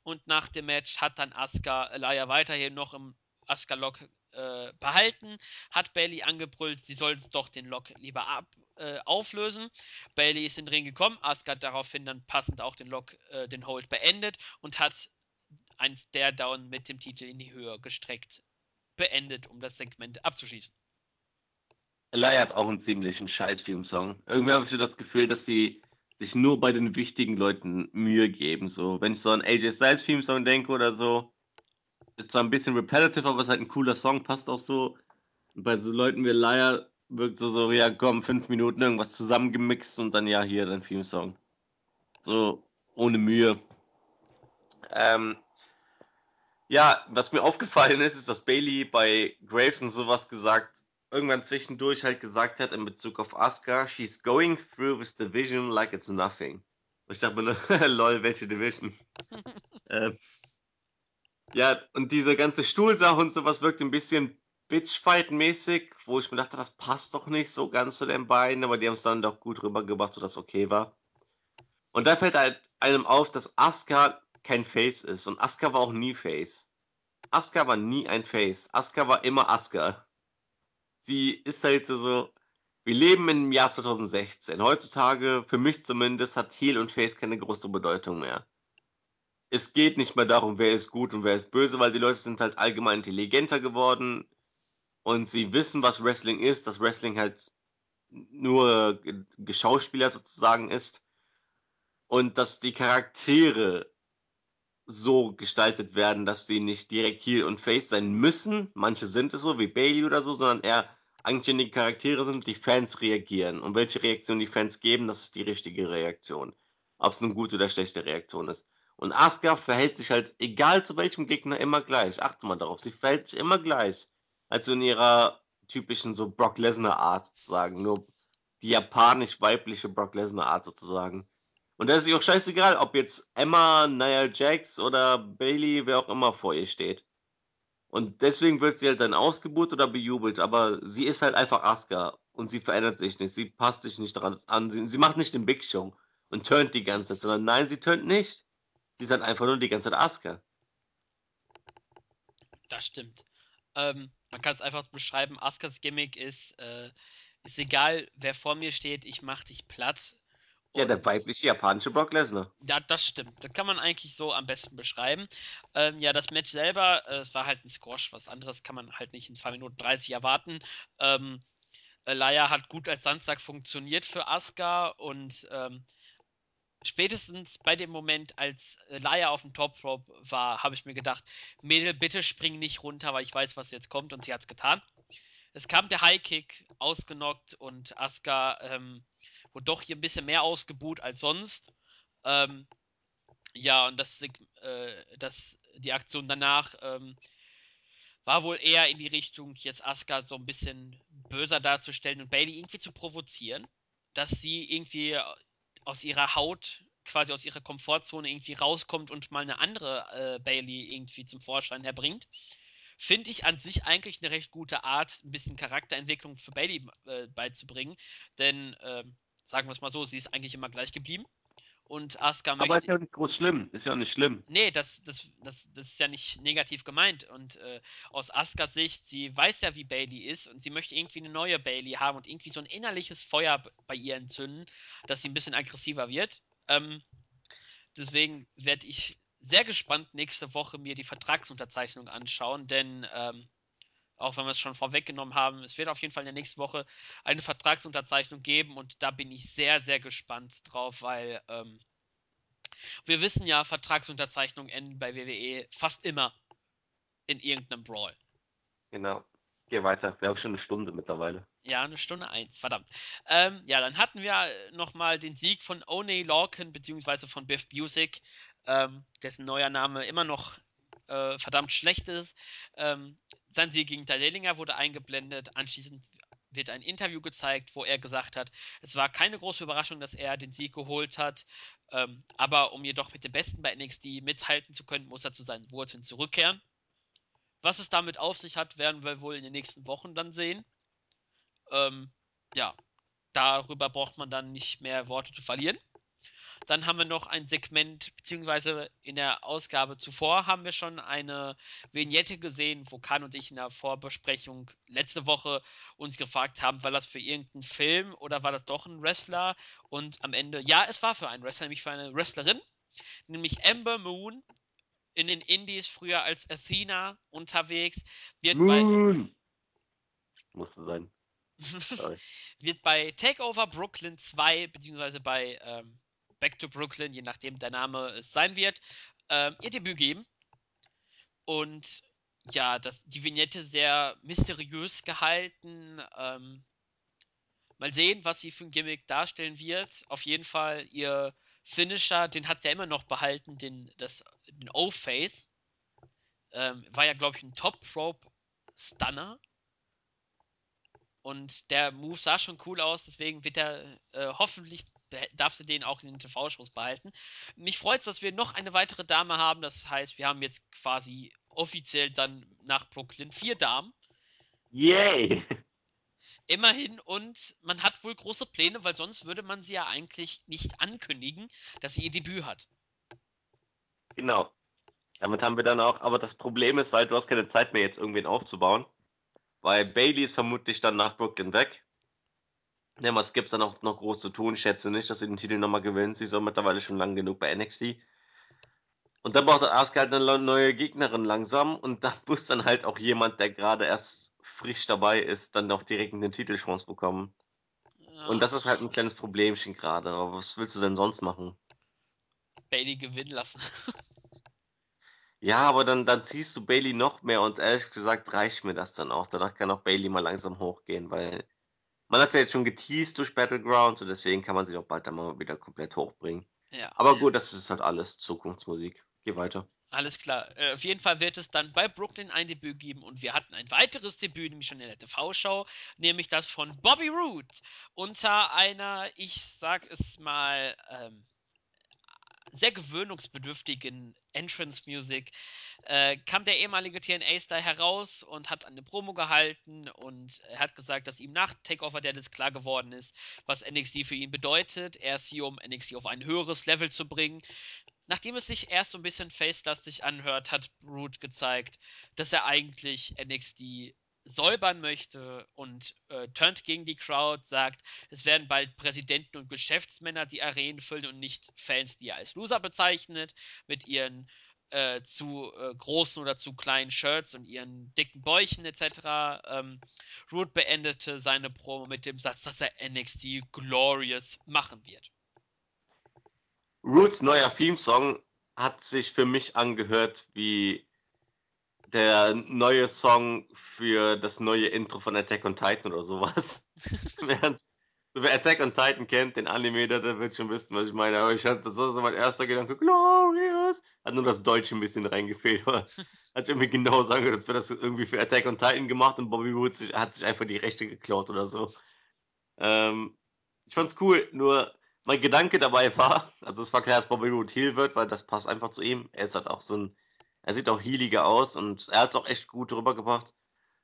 Und nach dem Match hat dann Asuka Laya weiterhin noch im Asuka-Lock äh, behalten, hat Bailey angebrüllt, sie soll doch den Lock lieber ab, äh, auflösen. Bailey ist in den Ring gekommen, Asuka hat daraufhin dann passend auch den Lock, äh, den Hold beendet und hat ein Stare-Down mit dem Titel in die Höhe gestreckt beendet, um das Segment abzuschließen. Laya hat auch einen ziemlichen Scheiß-Film-Song. Irgendwie habe ich so das Gefühl, dass sie sich nur bei den wichtigen Leuten Mühe geben. So, wenn ich so an AJ Styles Theme Song denke oder so, ist zwar ein bisschen repetitive, aber es ist halt ein cooler Song, passt auch so. Bei so Leuten wie Liar wirkt so, so, ja komm, fünf Minuten irgendwas zusammengemixt und dann ja hier dein Theme Song. So, ohne Mühe. Ähm, ja, was mir aufgefallen ist, ist, dass Bailey bei Graves und sowas gesagt irgendwann zwischendurch halt gesagt hat in Bezug auf Asuka, she's going through this division like it's nothing. Und ich dachte mir, [laughs] lol, welche Division? [laughs] ähm, ja, und diese ganze Stuhlsache und sowas wirkt ein bisschen Bitchfight-mäßig, wo ich mir dachte, das passt doch nicht so ganz zu den beiden, aber die haben es dann doch gut rübergebracht, sodass okay war. Und da fällt halt einem auf, dass Asuka kein Face ist. Und Asuka war auch nie Face. Asuka war nie ein Face. Asuka war immer Asuka sie ist halt so, wir leben im Jahr 2016. Heutzutage, für mich zumindest, hat Heal und Face keine große Bedeutung mehr. Es geht nicht mehr darum, wer ist gut und wer ist böse, weil die Leute sind halt allgemein intelligenter geworden und sie wissen, was Wrestling ist, dass Wrestling halt nur Geschauspieler sozusagen ist und dass die Charaktere so gestaltet werden, dass sie nicht direkt Heel und Face sein müssen. Manche sind es so, wie Bailey oder so, sondern eher eigenständige Charaktere sind, die Fans reagieren. Und welche Reaktion die Fans geben, das ist die richtige Reaktion. Ob es eine gute oder schlechte Reaktion ist. Und Asuka verhält sich halt, egal zu welchem Gegner, immer gleich. Achte mal darauf, sie verhält sich immer gleich. Also in ihrer typischen so Brock Lesnar Art sozusagen. Nur die japanisch-weibliche Brock Lesnar Art sozusagen. Und da ist sich auch scheißegal, ob jetzt Emma, Nia Jax oder Bailey, wer auch immer vor ihr steht. Und deswegen wird sie halt dann ausgebucht oder bejubelt, aber sie ist halt einfach Asuka und sie verändert sich nicht, sie passt sich nicht daran an, sie, sie macht nicht den Big Show und turnt die ganze Zeit, sondern nein, sie turnt nicht. Sie ist halt einfach nur die ganze Zeit Asuka. Das stimmt. Ähm, man kann es einfach beschreiben, Askas Gimmick ist, äh, ist egal, wer vor mir steht, ich mach dich platt. Ja, der weibliche japanische Brock Lesnar. Ja, das stimmt. Das kann man eigentlich so am besten beschreiben. Ähm, ja, das Match selber, äh, es war halt ein Squash. Was anderes kann man halt nicht in 2 Minuten 30 erwarten. Ähm, Laya hat gut als Sandsack funktioniert für Asuka und ähm, spätestens bei dem Moment, als Laia auf dem Top Rope war, habe ich mir gedacht, Mädel, bitte spring nicht runter, weil ich weiß, was jetzt kommt und sie hat es getan. Es kam der High Kick, ausgenockt und Asuka ähm, wurde doch hier ein bisschen mehr ausgebuht als sonst. Ähm, ja, und das, äh, das, die Aktion danach ähm, war wohl eher in die Richtung, jetzt Asuka so ein bisschen böser darzustellen und Bailey irgendwie zu provozieren, dass sie irgendwie aus ihrer Haut, quasi aus ihrer Komfortzone irgendwie rauskommt und mal eine andere äh, Bailey irgendwie zum Vorschein herbringt. Finde ich an sich eigentlich eine recht gute Art, ein bisschen Charakterentwicklung für Bailey äh, beizubringen. Denn, äh, sagen wir es mal so, sie ist eigentlich immer gleich geblieben. Und Asuka möchte. Aber ist ja nicht groß schlimm. Ist ja nicht schlimm. Nee, das, das, das, das ist ja nicht negativ gemeint. Und äh, aus Askas Sicht, sie weiß ja, wie Bailey ist und sie möchte irgendwie eine neue Bailey haben und irgendwie so ein innerliches Feuer bei ihr entzünden, dass sie ein bisschen aggressiver wird. Ähm, deswegen werde ich sehr gespannt nächste Woche mir die Vertragsunterzeichnung anschauen, denn ähm, auch wenn wir es schon vorweggenommen haben, es wird auf jeden Fall in der nächsten Woche eine Vertragsunterzeichnung geben und da bin ich sehr, sehr gespannt drauf, weil ähm, wir wissen ja, Vertragsunterzeichnungen enden bei WWE fast immer in irgendeinem Brawl. Genau. Geh weiter. Wir haben schon eine Stunde mittlerweile. Ja, eine Stunde eins, verdammt. Ähm, ja, dann hatten wir nochmal den Sieg von Oney Lorcan, beziehungsweise von Biff Busick, ähm, dessen neuer Name immer noch äh, verdammt schlecht ist. Ähm, sein Sieg gegen Tadelinger wurde eingeblendet. Anschließend wird ein Interview gezeigt, wo er gesagt hat, es war keine große Überraschung, dass er den Sieg geholt hat. Ähm, aber um jedoch mit dem Besten bei NXT mithalten zu können, muss er zu seinen Wurzeln zurückkehren. Was es damit auf sich hat, werden wir wohl in den nächsten Wochen dann sehen. Ähm, ja, darüber braucht man dann nicht mehr Worte zu verlieren. Dann haben wir noch ein Segment, beziehungsweise in der Ausgabe zuvor haben wir schon eine Vignette gesehen, wo Khan und ich in der Vorbesprechung letzte Woche uns gefragt haben, war das für irgendeinen Film oder war das doch ein Wrestler? Und am Ende, ja, es war für einen Wrestler, nämlich für eine Wrestlerin, nämlich Amber Moon, in den Indies früher als Athena unterwegs, wird Moon. bei. Musste sein. [laughs] wird bei Takeover Brooklyn 2, beziehungsweise bei ähm, Back to Brooklyn, je nachdem der Name es sein wird, ähm, ihr Debüt geben. Und ja, das, die Vignette sehr mysteriös gehalten. Ähm, mal sehen, was sie für ein Gimmick darstellen wird. Auf jeden Fall ihr Finisher, den hat sie ja immer noch behalten, den, den O-Face. Ähm, war ja, glaube ich, ein Top-Rope-Stunner. Und der Move sah schon cool aus, deswegen wird er äh, hoffentlich darfst du den auch in den TV-Shows behalten. Mich freut es, dass wir noch eine weitere Dame haben. Das heißt, wir haben jetzt quasi offiziell dann nach Brooklyn vier Damen. Yay! Immerhin, und man hat wohl große Pläne, weil sonst würde man sie ja eigentlich nicht ankündigen, dass sie ihr Debüt hat. Genau. Damit haben wir dann auch, aber das Problem ist, weil du hast keine Zeit mehr, jetzt irgendwen aufzubauen. Weil Bailey ist vermutlich dann nach Brooklyn weg. Ja, was gibt's dann auch noch groß zu tun? Ich schätze nicht, dass sie den Titel nochmal gewinnt. Sie ist auch mittlerweile schon lang genug bei NXT. Und dann braucht Asuka halt eine neue Gegnerin langsam und da [laughs] muss dann halt auch jemand, der gerade erst frisch dabei ist, dann auch direkt eine Titelchance bekommen. Ja. Und das ist halt ein kleines Problemchen gerade. Aber was willst du denn sonst machen? Bailey gewinnen lassen. ja, aber dann, dann ziehst du Bailey noch mehr und ehrlich gesagt reicht mir das dann auch. Danach kann auch Bailey mal langsam hochgehen, weil man hat ja jetzt schon geteased durch Battlegrounds und deswegen kann man sich auch bald dann mal wieder komplett hochbringen. Ja. Aber gut, das ist halt alles Zukunftsmusik. Geh weiter. Alles klar. Äh, auf jeden Fall wird es dann bei Brooklyn ein Debüt geben und wir hatten ein weiteres Debüt, nämlich schon in der TV-Show, nämlich das von Bobby Roode unter einer, ich sag es mal, ähm, sehr gewöhnungsbedürftigen Entrance Music äh, kam der ehemalige TNA-Star heraus und hat eine Promo gehalten und er hat gesagt, dass ihm nach Takeover Dallas klar geworden ist, was NXT für ihn bedeutet. Er ist hier, um NXT auf ein höheres Level zu bringen. Nachdem es sich erst so ein bisschen face-lastig anhört, hat Root gezeigt, dass er eigentlich NXT säubern möchte und äh, turnt gegen die Crowd, sagt, es werden bald Präsidenten und Geschäftsmänner die Arenen füllen und nicht Fans, die er als Loser bezeichnet, mit ihren äh, zu äh, großen oder zu kleinen Shirts und ihren dicken Bäuchen etc. Ähm, Root beendete seine Promo mit dem Satz, dass er NXT Glorious machen wird. Roots neuer Theme-Song hat sich für mich angehört wie der neue Song für das neue Intro von Attack on Titan oder sowas. [laughs] [laughs] so, wer Attack on Titan kennt, den Anime, der, wird schon wissen, was ich meine. Aber ich hatte, das ist so mein erster Gedanke, Glorious. Hat nur das Deutsche ein bisschen reingefehlt. Aber [laughs] hat irgendwie genau sagen, als wäre das irgendwie für Attack on Titan gemacht und Bobby Woods hat sich einfach die Rechte geklaut oder so. Ähm, ich fand's cool, nur mein Gedanke dabei war, also es war klar, dass Bobby Roode Heel wird, weil das passt einfach zu ihm. Er ist halt auch so ein er sieht auch healiger aus und er hat es auch echt gut rübergebracht.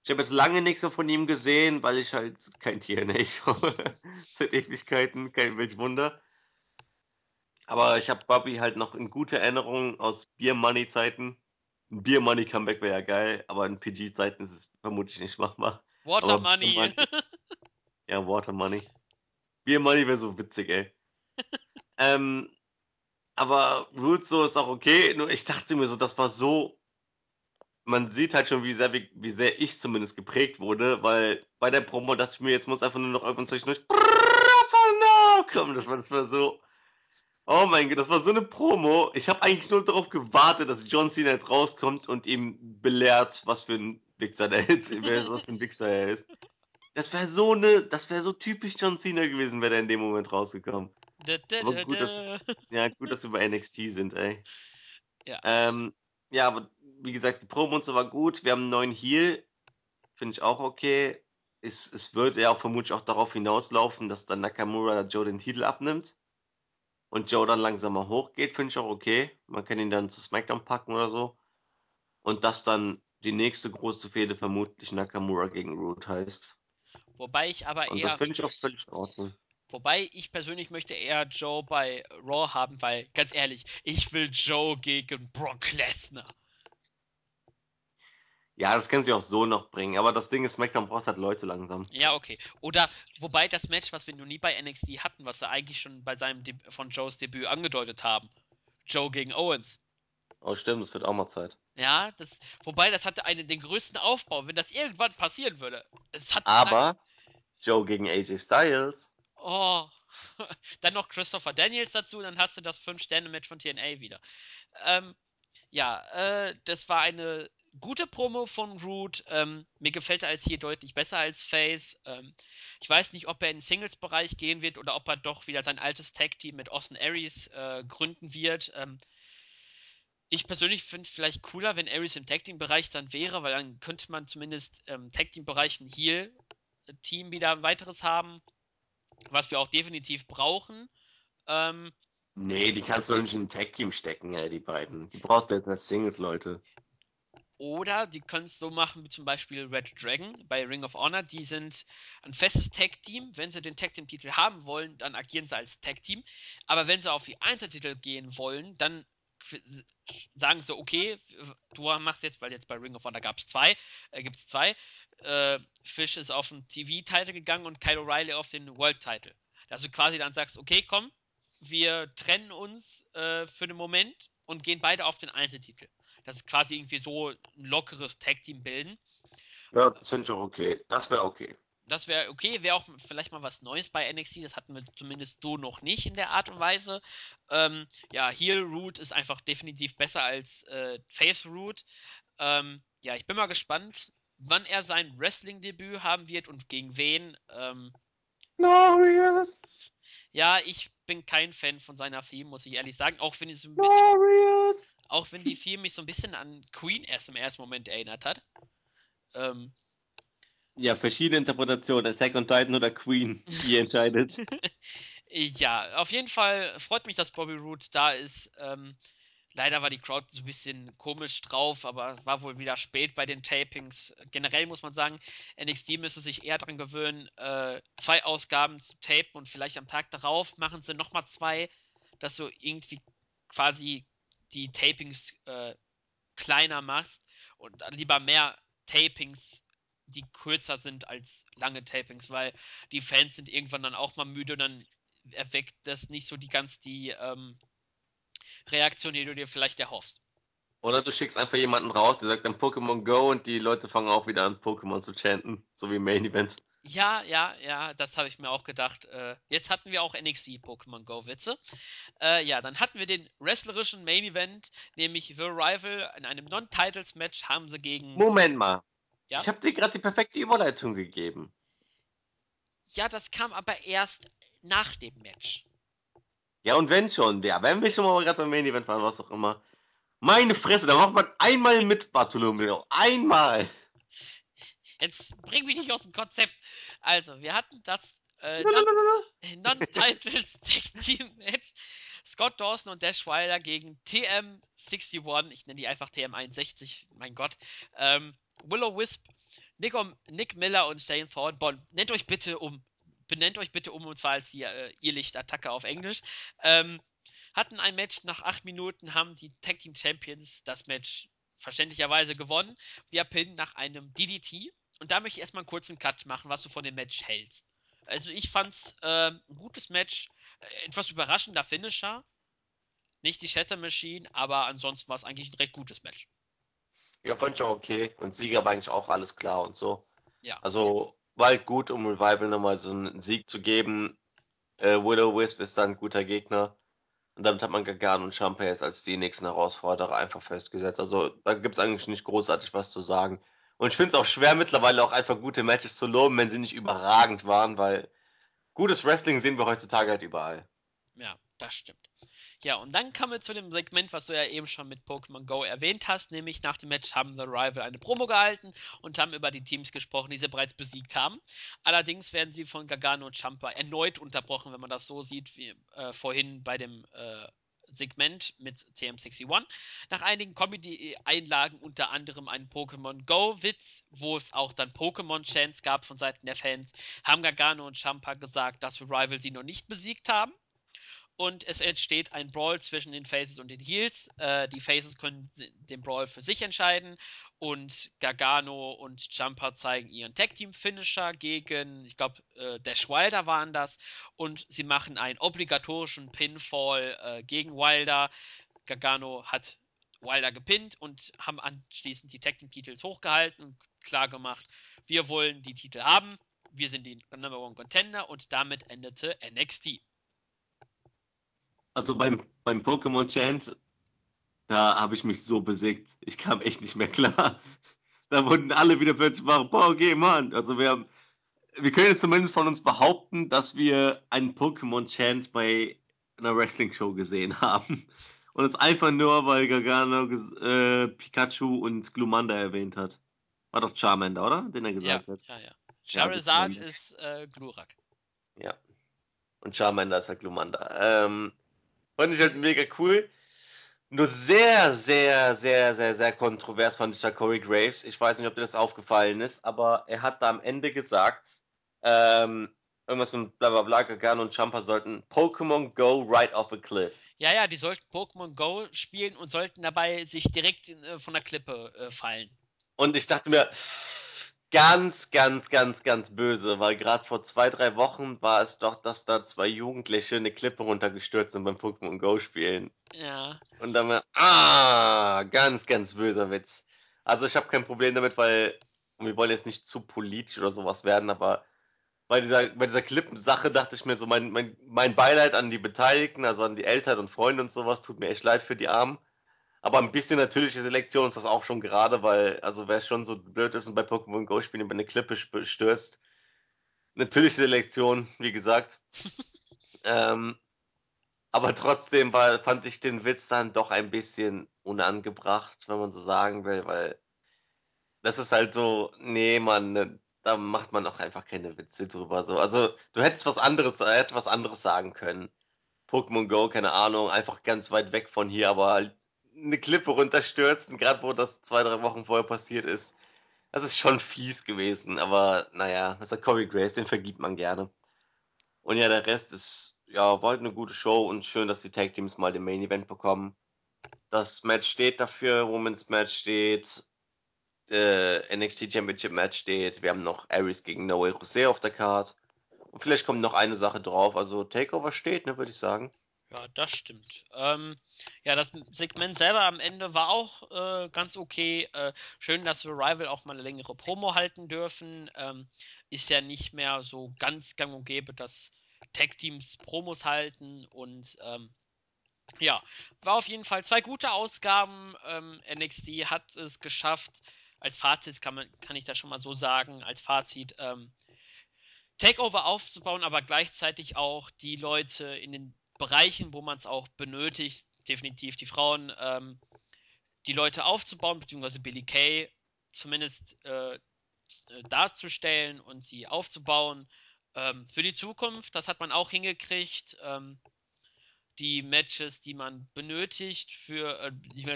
Ich habe jetzt lange nichts mehr von ihm gesehen, weil ich halt kein TNA schaue. [laughs] Seit Ewigkeiten, kein welch Wunder. Aber ich habe Bobby halt noch in gute Erinnerung aus Beer Money Zeiten. Ein Beer Money Comeback wäre ja geil, aber in PG Zeiten ist es vermutlich nicht machbar. Water Money. Money. [laughs] ja, Water Money. Beer Money wäre so witzig, ey. [laughs] ähm, aber Roots so ist auch okay. Nur ich dachte mir so, das war so. Man sieht halt schon, wie sehr, wie, wie sehr ich zumindest geprägt wurde, weil bei der Promo dachte ich mir, jetzt muss einfach nur noch irgendwann zwischendurch [laughs] kommen. Das war, das war so. Oh mein Gott, das war so eine Promo. Ich habe eigentlich nur darauf gewartet, dass John Cena jetzt rauskommt und ihm belehrt, was für ein Wichser der ist, [laughs] was für ein Wichser er ist. Das wäre so eine, das wäre so typisch John Cena gewesen, wäre er in dem Moment rausgekommen. Da, da, aber gut, dass, ja, gut, dass wir bei NXT sind, ey. Ja. Ähm, ja, aber wie gesagt, die Promo und so war gut. Wir haben einen neuen Heal. Finde ich auch okay. Es, es wird ja auch vermutlich auch darauf hinauslaufen, dass dann Nakamura Joe den Titel abnimmt. Und Joe dann langsam mal hochgeht, finde ich auch okay. Man kann ihn dann zu SmackDown packen oder so. Und dass dann die nächste große Fehde vermutlich Nakamura gegen Root heißt. Wobei ich aber und eher. Das finde ich auch völlig in Ordnung. Wobei ich persönlich möchte eher Joe bei Raw haben, weil, ganz ehrlich, ich will Joe gegen Brock Lesnar. Ja, das können sie auch so noch bringen, aber das Ding ist, SmackDown braucht halt Leute langsam. Ja, okay. Oder, wobei das Match, was wir noch nie bei NXT hatten, was sie eigentlich schon bei seinem De von Joes Debüt angedeutet haben. Joe gegen Owens. Oh, stimmt, es wird auch mal Zeit. Ja, das, wobei das hatte einen, den größten Aufbau, wenn das irgendwann passieren würde. aber Joe gegen AJ Styles. Oh. [laughs] dann noch Christopher Daniels dazu, dann hast du das 5-Sterne-Match von TNA wieder. Ähm, ja, äh, das war eine gute Promo von Root. Ähm, mir gefällt er als hier deutlich besser als Face. Ähm, ich weiß nicht, ob er in den Singles-Bereich gehen wird oder ob er doch wieder sein altes Tag-Team mit Austin Aries äh, gründen wird. Ähm, ich persönlich finde es vielleicht cooler, wenn Aries im Tag-Team-Bereich dann wäre, weil dann könnte man zumindest im Tag-Team-Bereich ein Heal-Team wieder ein weiteres haben was wir auch definitiv brauchen. Ähm, nee, die kannst du nicht in ein Tag-Team stecken, ey, die beiden. Die brauchst du jetzt als Singles, Leute. Oder die können es so machen wie zum Beispiel Red Dragon bei Ring of Honor. Die sind ein festes Tag-Team. Wenn sie den Tag-Team-Titel haben wollen, dann agieren sie als Tag-Team. Aber wenn sie auf die Einzeltitel gehen wollen, dann sagen sie, okay, du machst jetzt, weil jetzt bei Ring of Honor gab es zwei, äh, gibt es zwei, äh, Fish ist auf den TV-Title gegangen und Kyle O'Reilly auf den World-Title. Dass du quasi dann sagst, okay, komm, wir trennen uns äh, für einen Moment und gehen beide auf den Einzeltitel. Das ist quasi irgendwie so ein lockeres Tag-Team bilden. Ja, das finde okay. Das wäre okay. Das wäre okay, wäre auch vielleicht mal was Neues bei NXT. Das hatten wir zumindest so noch nicht in der Art und Weise. Ähm, ja, Heel Root ist einfach definitiv besser als äh, Face Root. Ähm, ja, ich bin mal gespannt, wann er sein Wrestling-Debüt haben wird und gegen wen. Ähm! Ja, ich bin kein Fan von seiner Theme, muss ich ehrlich sagen. Auch wenn ich so ein bisschen. Auch wenn die Theme mich so ein bisschen an Queen erst im ersten Moment erinnert hat. Ähm, ja, verschiedene Interpretationen. Attack on Titan oder Queen. Ihr entscheidet. [laughs] ja, auf jeden Fall freut mich, dass Bobby Roode da ist. Ähm, Leider war die Crowd so ein bisschen komisch drauf, aber war wohl wieder spät bei den Tapings. Generell muss man sagen, NXT müsste sich eher daran gewöhnen, äh, zwei Ausgaben zu tapen und vielleicht am Tag darauf machen sie nochmal zwei, dass du irgendwie quasi die Tapings äh, kleiner machst und lieber mehr Tapings, die kürzer sind als lange Tapings, weil die Fans sind irgendwann dann auch mal müde und dann erweckt das nicht so die ganz die ähm, Reaktion, die du dir vielleicht erhoffst. Oder du schickst einfach jemanden raus, der sagt dann Pokémon Go und die Leute fangen auch wieder an, Pokémon zu chanten, so wie im Main Event. Ja, ja, ja, das habe ich mir auch gedacht. Äh, jetzt hatten wir auch NXT Pokémon Go Witze. Äh, ja, dann hatten wir den wrestlerischen Main Event, nämlich The Rival. In einem Non-Titles-Match haben sie gegen. Moment mal. Ja? Ich habe dir gerade die perfekte Überleitung gegeben. Ja, das kam aber erst nach dem Match. Ja, und wenn schon, ja, wenn wir schon mal gerade beim Main Event waren, was auch immer. Meine Fresse, da macht man einmal mit Bartolomeo. Einmal. Jetzt bring mich nicht aus dem Konzept. Also, wir hatten das äh. Non-Titles [laughs] Tag Team Match. Scott Dawson und Dash Wilder gegen TM61. Ich nenne die einfach TM61. Mein Gott. Ähm, Willow Wisp, Nick, um, Nick Miller und Shane Thorne. Bon, nennt euch bitte um. Benennt euch bitte um und zwar als die äh, Irrlicht-Attacke auf Englisch. Ähm, hatten ein Match nach acht Minuten, haben die Tag Team Champions das Match verständlicherweise gewonnen. Via Pin nach einem DDT. Und da möchte ich erstmal einen kurzen Cut machen, was du von dem Match hältst. Also ich fand's äh, ein gutes Match, äh, etwas überraschender Finisher. Nicht die Shatter Machine, aber ansonsten war es eigentlich ein recht gutes Match. Ja, fand ich auch okay. Und Sieger war eigentlich auch alles klar und so. Ja. Also war halt gut, um Revival nochmal so einen Sieg zu geben. Äh, Willow Wisp ist dann ein guter Gegner. Und damit hat man Gargano und Champa jetzt als die nächsten Herausforderer einfach festgesetzt. Also da gibt es eigentlich nicht großartig was zu sagen. Und ich finde es auch schwer mittlerweile auch einfach gute Matches zu loben, wenn sie nicht überragend waren, weil gutes Wrestling sehen wir heutzutage halt überall. Ja, das stimmt. Ja, und dann kommen wir zu dem Segment, was du ja eben schon mit Pokémon Go erwähnt hast, nämlich nach dem Match haben The Rival eine Promo gehalten und haben über die Teams gesprochen, die sie bereits besiegt haben. Allerdings werden sie von Gargano und Champa erneut unterbrochen, wenn man das so sieht, wie äh, vorhin bei dem äh, Segment mit TM61. Nach einigen Comedy-Einlagen, unter anderem einen Pokémon Go-Witz, wo es auch dann Pokémon-Chants gab von Seiten der Fans, haben Gargano und Champa gesagt, dass Rival sie noch nicht besiegt haben und es entsteht ein Brawl zwischen den Faces und den Heels. Äh, die Faces können den Brawl für sich entscheiden und Gargano und Jumper zeigen ihren Tag Team Finisher gegen, ich glaube, äh, Dash Wilder waren das und sie machen einen obligatorischen Pinfall äh, gegen Wilder. Gargano hat Wilder gepinnt und haben anschließend die Tag Team Titels hochgehalten und klar gemacht, wir wollen die Titel haben. Wir sind die Number One Contender und damit endete NXT also beim, beim Pokémon Chant, da habe ich mich so besiegt. Ich kam echt nicht mehr klar. [laughs] Da wurden alle wieder plötzlich wach. Pokémon. Also wir haben, wir können jetzt zumindest von uns behaupten, dass wir einen Pokémon Chant bei einer Wrestling Show gesehen [laughs] haben. Und es einfach nur, weil Gargano äh, Pikachu und Glumanda erwähnt hat. War doch Charmander, oder? Den er gesagt ja, hat. Ja, ja. Charizard ja, ist äh, Glurak. Ja. Und Charmander ist halt Glumanda. Ähm, Fand ich halt mega cool. Nur sehr, sehr, sehr, sehr, sehr kontrovers fand ich da Corey Graves. Ich weiß nicht, ob dir das aufgefallen ist, aber er hat da am Ende gesagt, ähm, irgendwas mit bla bla bla, Gagan und Champa sollten Pokémon Go right off a cliff. Ja, ja, die sollten Pokémon Go spielen und sollten dabei sich direkt äh, von der Klippe äh, fallen. Und ich dachte mir, ganz, ganz, ganz, ganz böse, weil gerade vor zwei, drei Wochen war es doch, dass da zwei Jugendliche eine Klippe runtergestürzt sind beim Pokémon Go spielen. Ja. Und dann war, ah, ganz, ganz böser Witz. Also ich habe kein Problem damit, weil wir wollen jetzt nicht zu politisch oder sowas werden, aber bei dieser, bei dieser Klippensache dachte ich mir so, mein, mein, mein Beileid an die Beteiligten, also an die Eltern und Freunde und sowas, tut mir echt leid für die Armen. Aber ein bisschen natürliche Selektion ist das auch schon gerade, weil, also wer schon so blöd ist und bei Pokémon Go spielen über eine Klippe stürzt, natürliche Selektion, wie gesagt. [laughs] ähm, aber trotzdem war, fand ich den Witz dann doch ein bisschen unangebracht, wenn man so sagen will, weil das ist halt so, nee, man, ne, da macht man auch einfach keine Witze drüber. So. Also, du hättest was anderes, hättest was anderes sagen können. Pokémon Go, keine Ahnung, einfach ganz weit weg von hier, aber halt eine Klippe runterstürzen, gerade wo das zwei, drei Wochen vorher passiert ist. Das ist schon fies gewesen, aber naja, das hat Corey Grace, den vergibt man gerne. Und ja, der Rest ist, ja, war halt eine gute Show und schön, dass die Tag Teams mal den Main Event bekommen. Das Match steht dafür, Women's Match steht, äh, NXT Championship Match steht, wir haben noch Aries gegen Noe Jose auf der Card. Und vielleicht kommt noch eine Sache drauf, also Takeover steht, ne, würde ich sagen. Ja, das stimmt. Ähm, ja, das Segment selber am Ende war auch äh, ganz okay. Äh, schön, dass Revival auch mal eine längere Promo halten dürfen. Ähm, ist ja nicht mehr so ganz gang und gäbe, dass Tag-Teams Promos halten und ähm, ja, war auf jeden Fall zwei gute Ausgaben. Ähm, NXT hat es geschafft. Als Fazit kann, man, kann ich das schon mal so sagen. Als Fazit ähm, Takeover aufzubauen, aber gleichzeitig auch die Leute in den Bereichen, wo man es auch benötigt, definitiv die Frauen, ähm, die Leute aufzubauen, beziehungsweise Billy Kay zumindest äh, darzustellen und sie aufzubauen ähm, für die Zukunft. Das hat man auch hingekriegt. Ähm, die Matches, die man benötigt, für äh,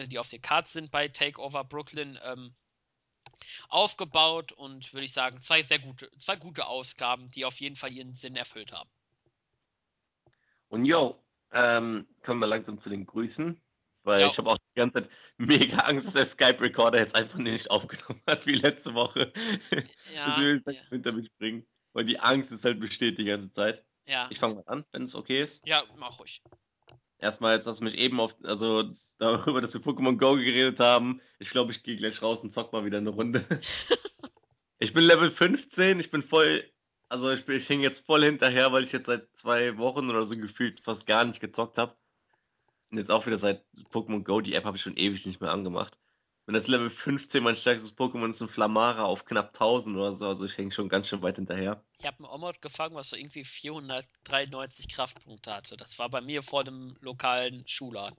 die auf der Card sind bei Takeover Brooklyn, ähm, aufgebaut und würde ich sagen, zwei sehr gute, zwei gute Ausgaben, die auf jeden Fall ihren Sinn erfüllt haben. Und yo, ähm, kommen wir langsam zu den Grüßen, weil jo. ich habe auch die ganze Zeit mega Angst, dass der Skype-Recorder jetzt einfach nicht [laughs] aufgenommen hat wie letzte Woche. Ja. ja. hinter mich bringen, weil die Angst ist halt besteht die ganze Zeit. Ja. Ich fange mal an, wenn es okay ist. Ja, mach ruhig. Erstmal jetzt hast du mich eben auf, also darüber, dass wir Pokémon Go geredet haben. Ich glaube, ich gehe gleich raus und zock mal wieder eine Runde. [laughs] ich bin Level 15, ich bin voll, also ich, ich hänge jetzt voll hinterher, weil ich jetzt seit zwei Wochen oder so gefühlt fast gar nicht gezockt habe. Und jetzt auch wieder seit Pokémon Go, die App habe ich schon ewig nicht mehr angemacht. Wenn das Level 15 mein stärkstes Pokémon ist, ein Flamara auf knapp 1000 oder so. Also ich hänge schon ganz schön weit hinterher. Ich habe einen Omod gefangen, was so irgendwie 493 Kraftpunkte hatte. Das war bei mir vor dem lokalen Schulladen.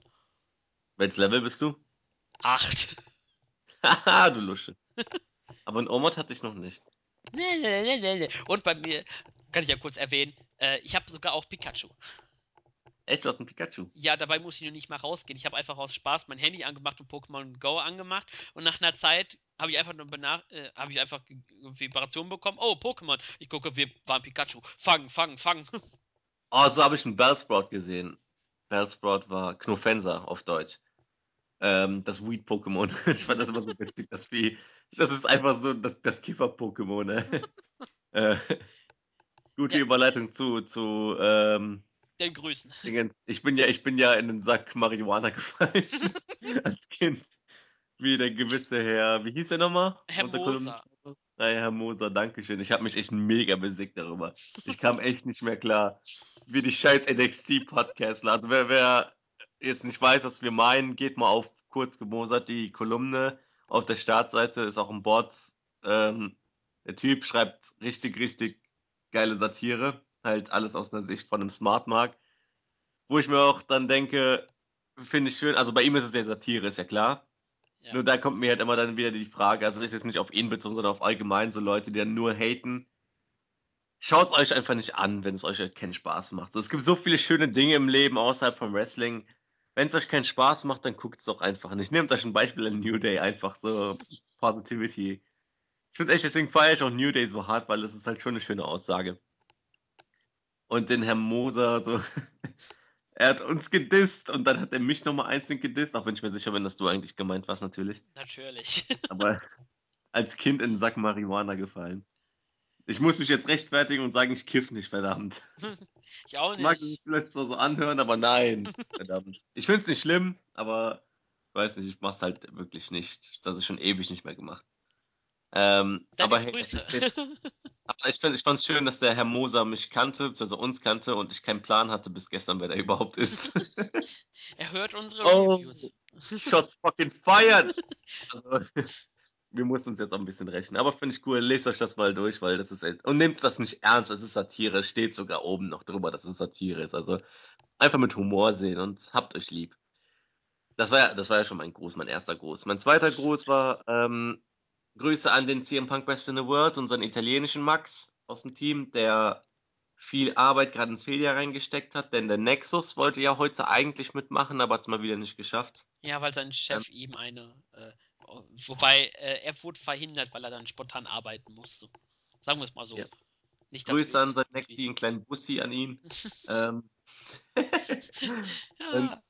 Welches Level bist du? Acht. [laughs] Haha, du Lusche. [laughs] Aber ein Omod hatte ich noch nicht. [laughs] Und bei mir, kann ich ja kurz erwähnen, äh, ich habe sogar auch Pikachu. Echt, du hast ein Pikachu? Ja, dabei muss ich nur nicht mal rausgehen. Ich habe einfach aus Spaß mein Handy angemacht und Pokémon Go angemacht. Und nach einer Zeit habe ich einfach nur benach äh, habe ich einfach Vibrationen bekommen. Oh, Pokémon. Ich gucke, wir waren Pikachu. Fangen, fangen, fangen. [laughs] Oh, so habe ich einen Bellsprout gesehen. Bellsprout war Knofenser auf Deutsch. Ähm, das Weed-Pokémon. [laughs] ich fand das immer so witzig, das wie. Das ist einfach so das, das Kiffer-Pokémon. Ne? [laughs] äh, gute ja. Überleitung zu, zu ähm, den Grüßen. Ich bin ja, ich bin ja in den Sack Marihuana [laughs] gefallen als Kind. Wie der gewisse Herr, wie hieß er nochmal? Herr Moser. Naja, Herr Moser, danke schön. Ich habe mich echt mega besiegt darüber. Ich kam echt nicht mehr klar, wie die scheiß NXT-Podcastler. Also wer, wer jetzt nicht weiß, was wir meinen, geht mal auf kurz gemosert die Kolumne auf der Startseite, ist auch ein Boards. Ähm, der Typ schreibt richtig, richtig geile Satire halt alles aus der Sicht von einem Smart Mark. Wo ich mir auch dann denke, finde ich schön, also bei ihm ist es ja Satire, ist ja klar. Ja. Nur da kommt mir halt immer dann wieder die Frage, also ist jetzt nicht auf ihn bezogen, sondern auf allgemein so Leute, die dann nur haten. Schaut es euch einfach nicht an, wenn es euch halt keinen Spaß macht. So, es gibt so viele schöne Dinge im Leben außerhalb vom Wrestling. Wenn es euch keinen Spaß macht, dann guckt es doch einfach nicht. Nehmt euch ein Beispiel an New Day, einfach so Positivity. Ich finde echt, deswegen feiere ich auch New Day so hart, weil es ist halt schon eine schöne Aussage und den Herrn Moser so. [laughs] er hat uns gedisst und dann hat er mich nochmal einzeln gedisst, auch wenn ich mir sicher bin, dass du eigentlich gemeint warst, natürlich. Natürlich. [laughs] Aber als Kind in den Sack Marihuana gefallen. Ich muss mich jetzt rechtfertigen und sagen, ich kiff nicht, verdammt. [laughs] Ich auch nicht. Mag mich vielleicht mal so anhören, aber nein, [laughs] verdammt. Ich find's nicht schlimm, aber ich weiß nicht, ich mach's halt wirklich nicht. Das ist schon ewig nicht mehr gemacht. Ähm, aber. Hey, ich, find, ich fand es schön, dass der Herr Moser mich kannte, also uns kannte und ich keinen Plan hatte bis gestern, wer der überhaupt ist. [laughs] er hört unsere oh, Reviews. Shot fucking fired! Also, wir mussten uns jetzt auch ein bisschen rechnen. Aber finde ich cool, lest euch das mal durch, weil das ist. Und nehmt das nicht ernst, es ist Satire. Steht sogar oben noch drüber, dass es Satire ist. Also einfach mit Humor sehen und habt euch lieb. Das war ja, das war ja schon mein Gruß, mein erster Gruß. Mein zweiter Gruß war, ähm, Grüße an den CM Punk Best in the World, unseren italienischen Max aus dem Team, der viel Arbeit gerade ins Fedia reingesteckt hat, denn der Nexus wollte ja heute eigentlich mitmachen, aber hat es mal wieder nicht geschafft. Ja, weil sein Chef ähm, ihm eine, äh, wobei äh, er wurde verhindert, weil er dann spontan arbeiten musste. Sagen wir es mal so. Ja. Nicht, Grüße an sein Nexi, einen kleinen Bussi an ihn. [laughs] ähm, [laughs] ja.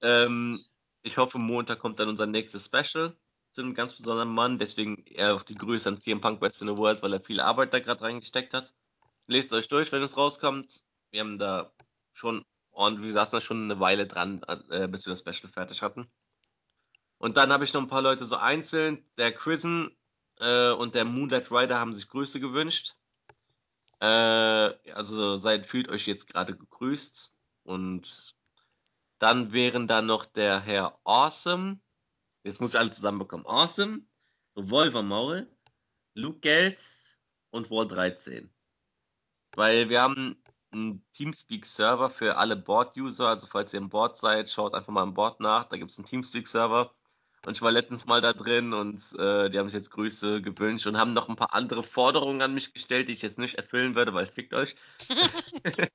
Ähm, ich hoffe, Montag kommt dann unser nächstes Special zu einem ganz besonderen Mann. Deswegen eher auch die Grüße an CM Punk West in the World, weil er viel Arbeit da gerade reingesteckt hat. Lest euch durch, wenn es rauskommt. Wir haben da schon Und wir saßen da schon eine Weile dran, äh, bis wir das Special fertig hatten. Und dann habe ich noch ein paar Leute so einzeln. Der Chrisen äh, und der Moonlight Rider haben sich Grüße gewünscht. Äh, also seid, fühlt euch jetzt gerade gegrüßt. Und dann wären da noch der Herr Awesome. Jetzt muss ich alle zusammenbekommen. Awesome, Revolver Maul, Luke Geltz und Wall 13. Weil wir haben einen Teamspeak-Server für alle Board-User. Also falls ihr im Board seid, schaut einfach mal im Board nach. Da gibt es einen Teamspeak-Server. Und ich war letztens mal da drin und äh, die haben mich jetzt Grüße gewünscht und haben noch ein paar andere Forderungen an mich gestellt, die ich jetzt nicht erfüllen werde, weil fickt euch. [laughs]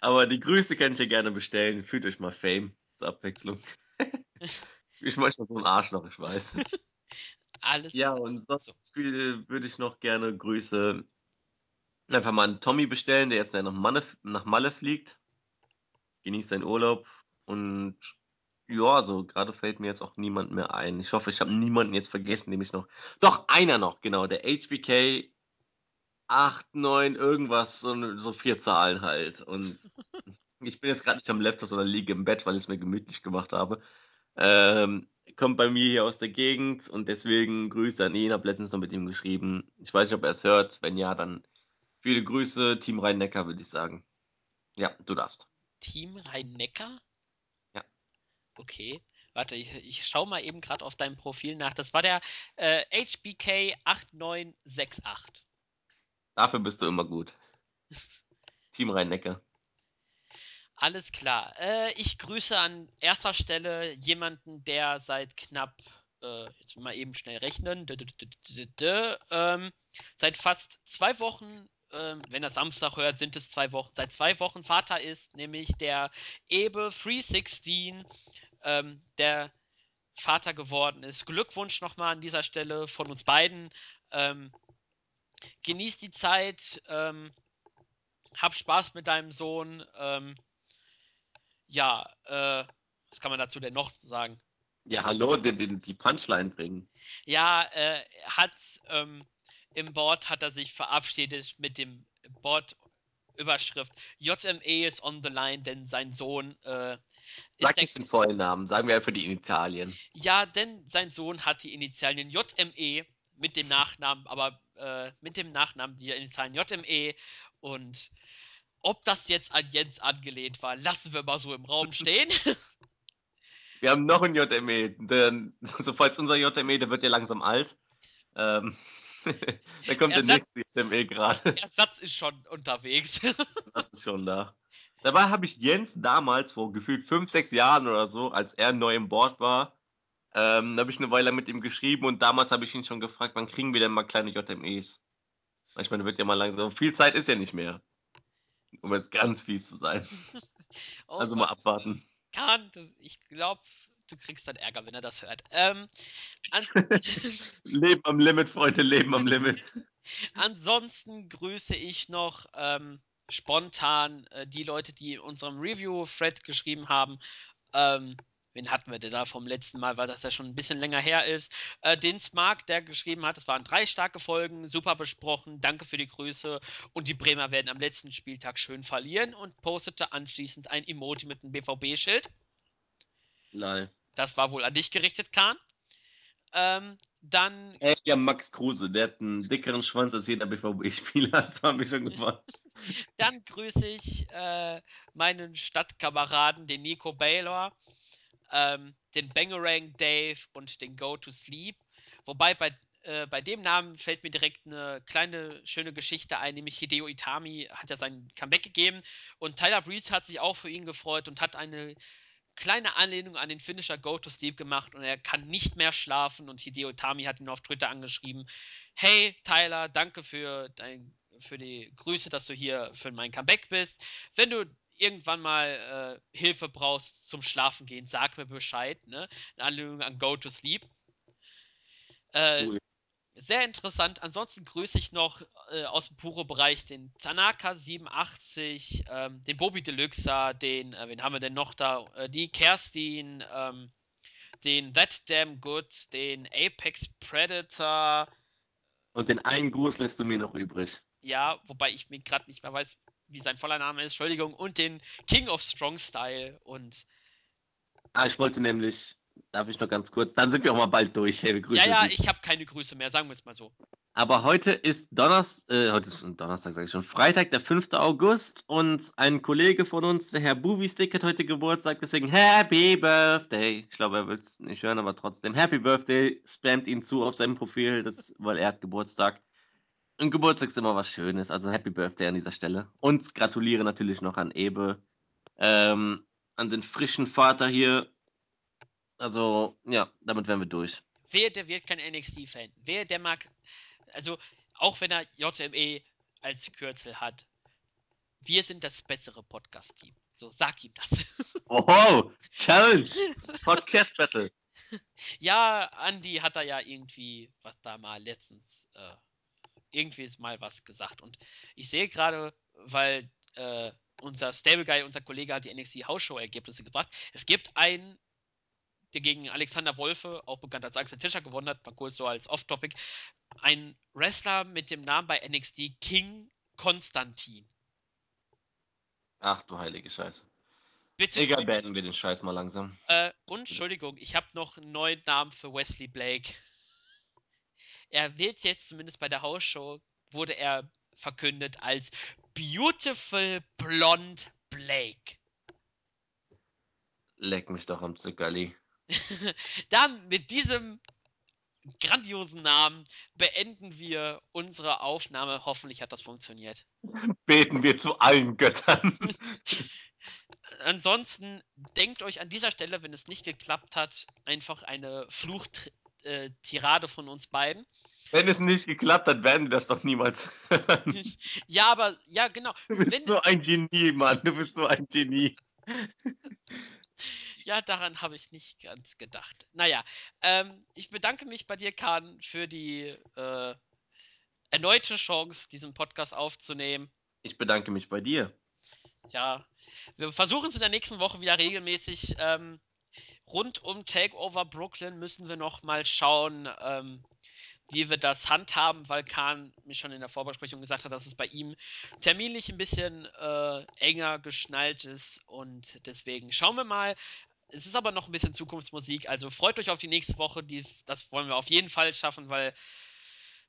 Aber die Grüße kann ich ja gerne bestellen. Fühlt euch mal Fame zur Abwechslung. [laughs] ich manchmal so ein Arschloch, ich weiß. [laughs] Alles Ja, und sonst würde ich noch gerne Grüße einfach mal an Tommy bestellen, der jetzt nach Malle, nach Malle fliegt. Genießt seinen Urlaub und ja, so gerade fällt mir jetzt auch niemand mehr ein. Ich hoffe, ich habe niemanden jetzt vergessen, dem ich noch. Doch, einer noch, genau, der HBK 8, 9, irgendwas, so, so vier Zahlen halt. Und [laughs] ich bin jetzt gerade nicht am Laptop, sondern liege im Bett, weil ich es mir gemütlich gemacht habe. Ähm, kommt bei mir hier aus der Gegend und deswegen Grüße an ihn. Habe letztens noch mit ihm geschrieben. Ich weiß nicht, ob er es hört. Wenn ja, dann viele Grüße, Team Rhein-Neckar, würde ich sagen. Ja, du darfst. Team Rhein-Neckar? Okay. Warte, ich, ich schaue mal eben gerade auf deinem Profil nach. Das war der äh, HBK 8968. Dafür bist du immer gut. [laughs] Team Rhein-Neckar. Alles klar. Äh, ich grüße an erster Stelle jemanden, der seit knapp, äh, jetzt mal eben schnell rechnen, ähm, seit fast zwei Wochen, ähm, wenn er Samstag hört, sind es zwei Wochen, seit zwei Wochen Vater ist, nämlich der Ebe 316, ähm, der Vater geworden ist. Glückwunsch nochmal an dieser Stelle von uns beiden. Ähm, genieß die Zeit, ähm, hab Spaß mit deinem Sohn. Ähm, ja, äh, was kann man dazu denn noch sagen? Ja, hallo, die, die, Punchline bringen. Ja, äh, hat ähm, im Board hat er sich verabschiedet mit dem Board-Überschrift JME is on the line, denn sein Sohn äh, ist Sag nicht den vollen Namen, sagen wir einfach die Initialien. Ja, denn sein Sohn hat die Initialien JME mit dem Nachnamen, aber äh, mit dem Nachnamen die Initialien JME und ob das jetzt an Jens angelehnt war, lassen wir mal so im Raum [laughs] stehen. Wir haben noch ein JME. [laughs] Der, so falls unser JME, der wird ja langsam alt. Ähm, [laughs] da kommt Ersatz, der nächste JME gerade. Ersatz ist schon unterwegs. das ist schon da. Dabei habe ich Jens damals vor gefühlt fünf, sechs Jahren oder so, als er neu im Board war, ähm, habe ich eine Weile mit ihm geschrieben und damals habe ich ihn schon gefragt, wann kriegen wir denn mal kleine JMEs? Ich meine, wird ja mal langsam. Viel Zeit ist ja nicht mehr. Um jetzt ganz fies zu sein. [laughs] oh also Gott. mal abwarten. Kahn, ich glaube, du kriegst dann Ärger, wenn er das hört. Ähm, [laughs] leben am Limit, Freunde, leben am Limit. [laughs] Ansonsten grüße ich noch ähm, spontan äh, die Leute, die in unserem Review-Thread geschrieben haben. Ähm, wen hatten wir denn da vom letzten Mal, weil das ja schon ein bisschen länger her ist. Äh, den Smark, der geschrieben hat, es waren drei starke Folgen, super besprochen, danke für die Grüße und die Bremer werden am letzten Spieltag schön verlieren und postete anschließend ein Emoji mit einem BVB-Schild. Nein. Das war wohl an dich gerichtet, Kahn. Ähm, dann. Äh, ja, Max Kruse, der hat einen dickeren Schwanz als jeder BVB-Spieler, [laughs] das haben wir schon [laughs] gefasst. Dann grüße ich äh, meinen Stadtkameraden, den Nico Baylor, ähm, den Bangerang Dave und den Go to Sleep. Wobei bei, äh, bei dem Namen fällt mir direkt eine kleine schöne Geschichte ein, nämlich Hideo Itami hat ja sein Comeback gegeben und Tyler Breeze hat sich auch für ihn gefreut und hat eine kleine Anlehnung an den Finisher Go to Sleep gemacht und er kann nicht mehr schlafen und Hideo Itami hat ihn auf Twitter angeschrieben, hey Tyler, danke für dein für die Grüße, dass du hier für mein Comeback bist. Wenn du irgendwann mal äh, Hilfe brauchst zum Schlafen gehen, sag mir Bescheid. Ne? In Anlehnung an Go to Sleep. Äh, cool. Sehr interessant. Ansonsten grüße ich noch äh, aus dem Puro-Bereich den Tanaka 87, ähm, den Bobby Deluxa, den, äh, wen haben wir denn noch da? Äh, die Kerstin, ähm, den That Damn Good, den Apex Predator. Und den einen Gruß lässt du mir noch übrig. Ja, wobei ich mir gerade nicht mehr weiß, wie sein voller Name ist, Entschuldigung, und den King of Strong Style und. Ah, ich wollte nämlich, darf ich noch ganz kurz, dann sind wir auch mal bald durch. Hey, Grüße ja, ja, ich habe keine Grüße mehr, sagen wir es mal so. Aber heute ist Donnerstag, äh, heute ist Donnerstag, sage ich schon, Freitag, der 5. August und ein Kollege von uns, der Herr Bubistick, hat heute Geburtstag, deswegen Happy Birthday. Ich glaube, er will es nicht hören, aber trotzdem Happy Birthday, spammt ihn zu auf seinem Profil, das, weil er hat Geburtstag. Und Geburtstag ist immer was Schönes, also Happy Birthday an dieser Stelle. Und gratuliere natürlich noch an Ebe, ähm, an den frischen Vater hier. Also, ja, damit wären wir durch. Wer, der wird kein NXT-Fan. Wer, der mag also auch wenn er JME als Kürzel hat, wir sind das bessere Podcast-Team. So, sag ihm das. [laughs] Oho, Challenge, Podcast Battle. [laughs] Ja, Andy hat da ja irgendwie, was da mal letztens, äh, irgendwie ist mal was gesagt. Und ich sehe gerade, weil äh, unser Stable Guy, unser Kollege hat die NXT House Show Ergebnisse gebracht. Es gibt ein der gegen Alexander Wolfe, auch bekannt als Axel Tischer, gewonnen hat, mal kurz so als Off-Topic, ein Wrestler mit dem Namen bei NXT King Konstantin. Ach du heilige Scheiße. Bitte. Egal, beenden wir den Scheiß mal langsam. Äh, und Entschuldigung, ich habe noch einen neuen Namen für Wesley Blake. Er wird jetzt zumindest bei der Hausshow, wurde er verkündet als Beautiful Blonde Blake. Leck mich doch am Zuckerli. [laughs] Dann mit diesem grandiosen Namen beenden wir unsere Aufnahme. Hoffentlich hat das funktioniert. [laughs] Beten wir zu allen Göttern. [laughs] Ansonsten denkt euch an dieser Stelle, wenn es nicht geklappt hat, einfach eine Fluchtirade von uns beiden. Wenn es nicht geklappt hat, werden wir das doch niemals hören. [laughs] ja, aber, ja, genau. Du bist wenn, so ein Genie, Mann. Du bist so ein Genie. Ja, daran habe ich nicht ganz gedacht. Naja, ähm, ich bedanke mich bei dir, Kahn, für die äh, erneute Chance, diesen Podcast aufzunehmen. Ich bedanke mich bei dir. Ja, wir versuchen es in der nächsten Woche wieder regelmäßig. Ähm, rund um Takeover Brooklyn müssen wir noch mal schauen, ähm, wie wir das handhaben, weil Kahn mir schon in der Vorbesprechung gesagt hat, dass es bei ihm terminlich ein bisschen äh, enger geschnallt ist und deswegen schauen wir mal. Es ist aber noch ein bisschen Zukunftsmusik, also freut euch auf die nächste Woche. Die, das wollen wir auf jeden Fall schaffen, weil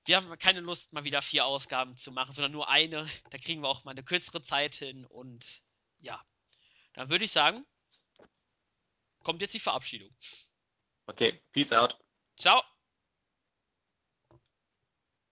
wir haben keine Lust, mal wieder vier Ausgaben zu machen, sondern nur eine. Da kriegen wir auch mal eine kürzere Zeit hin und ja, dann würde ich sagen, kommt jetzt die Verabschiedung. Okay, peace out. Ciao.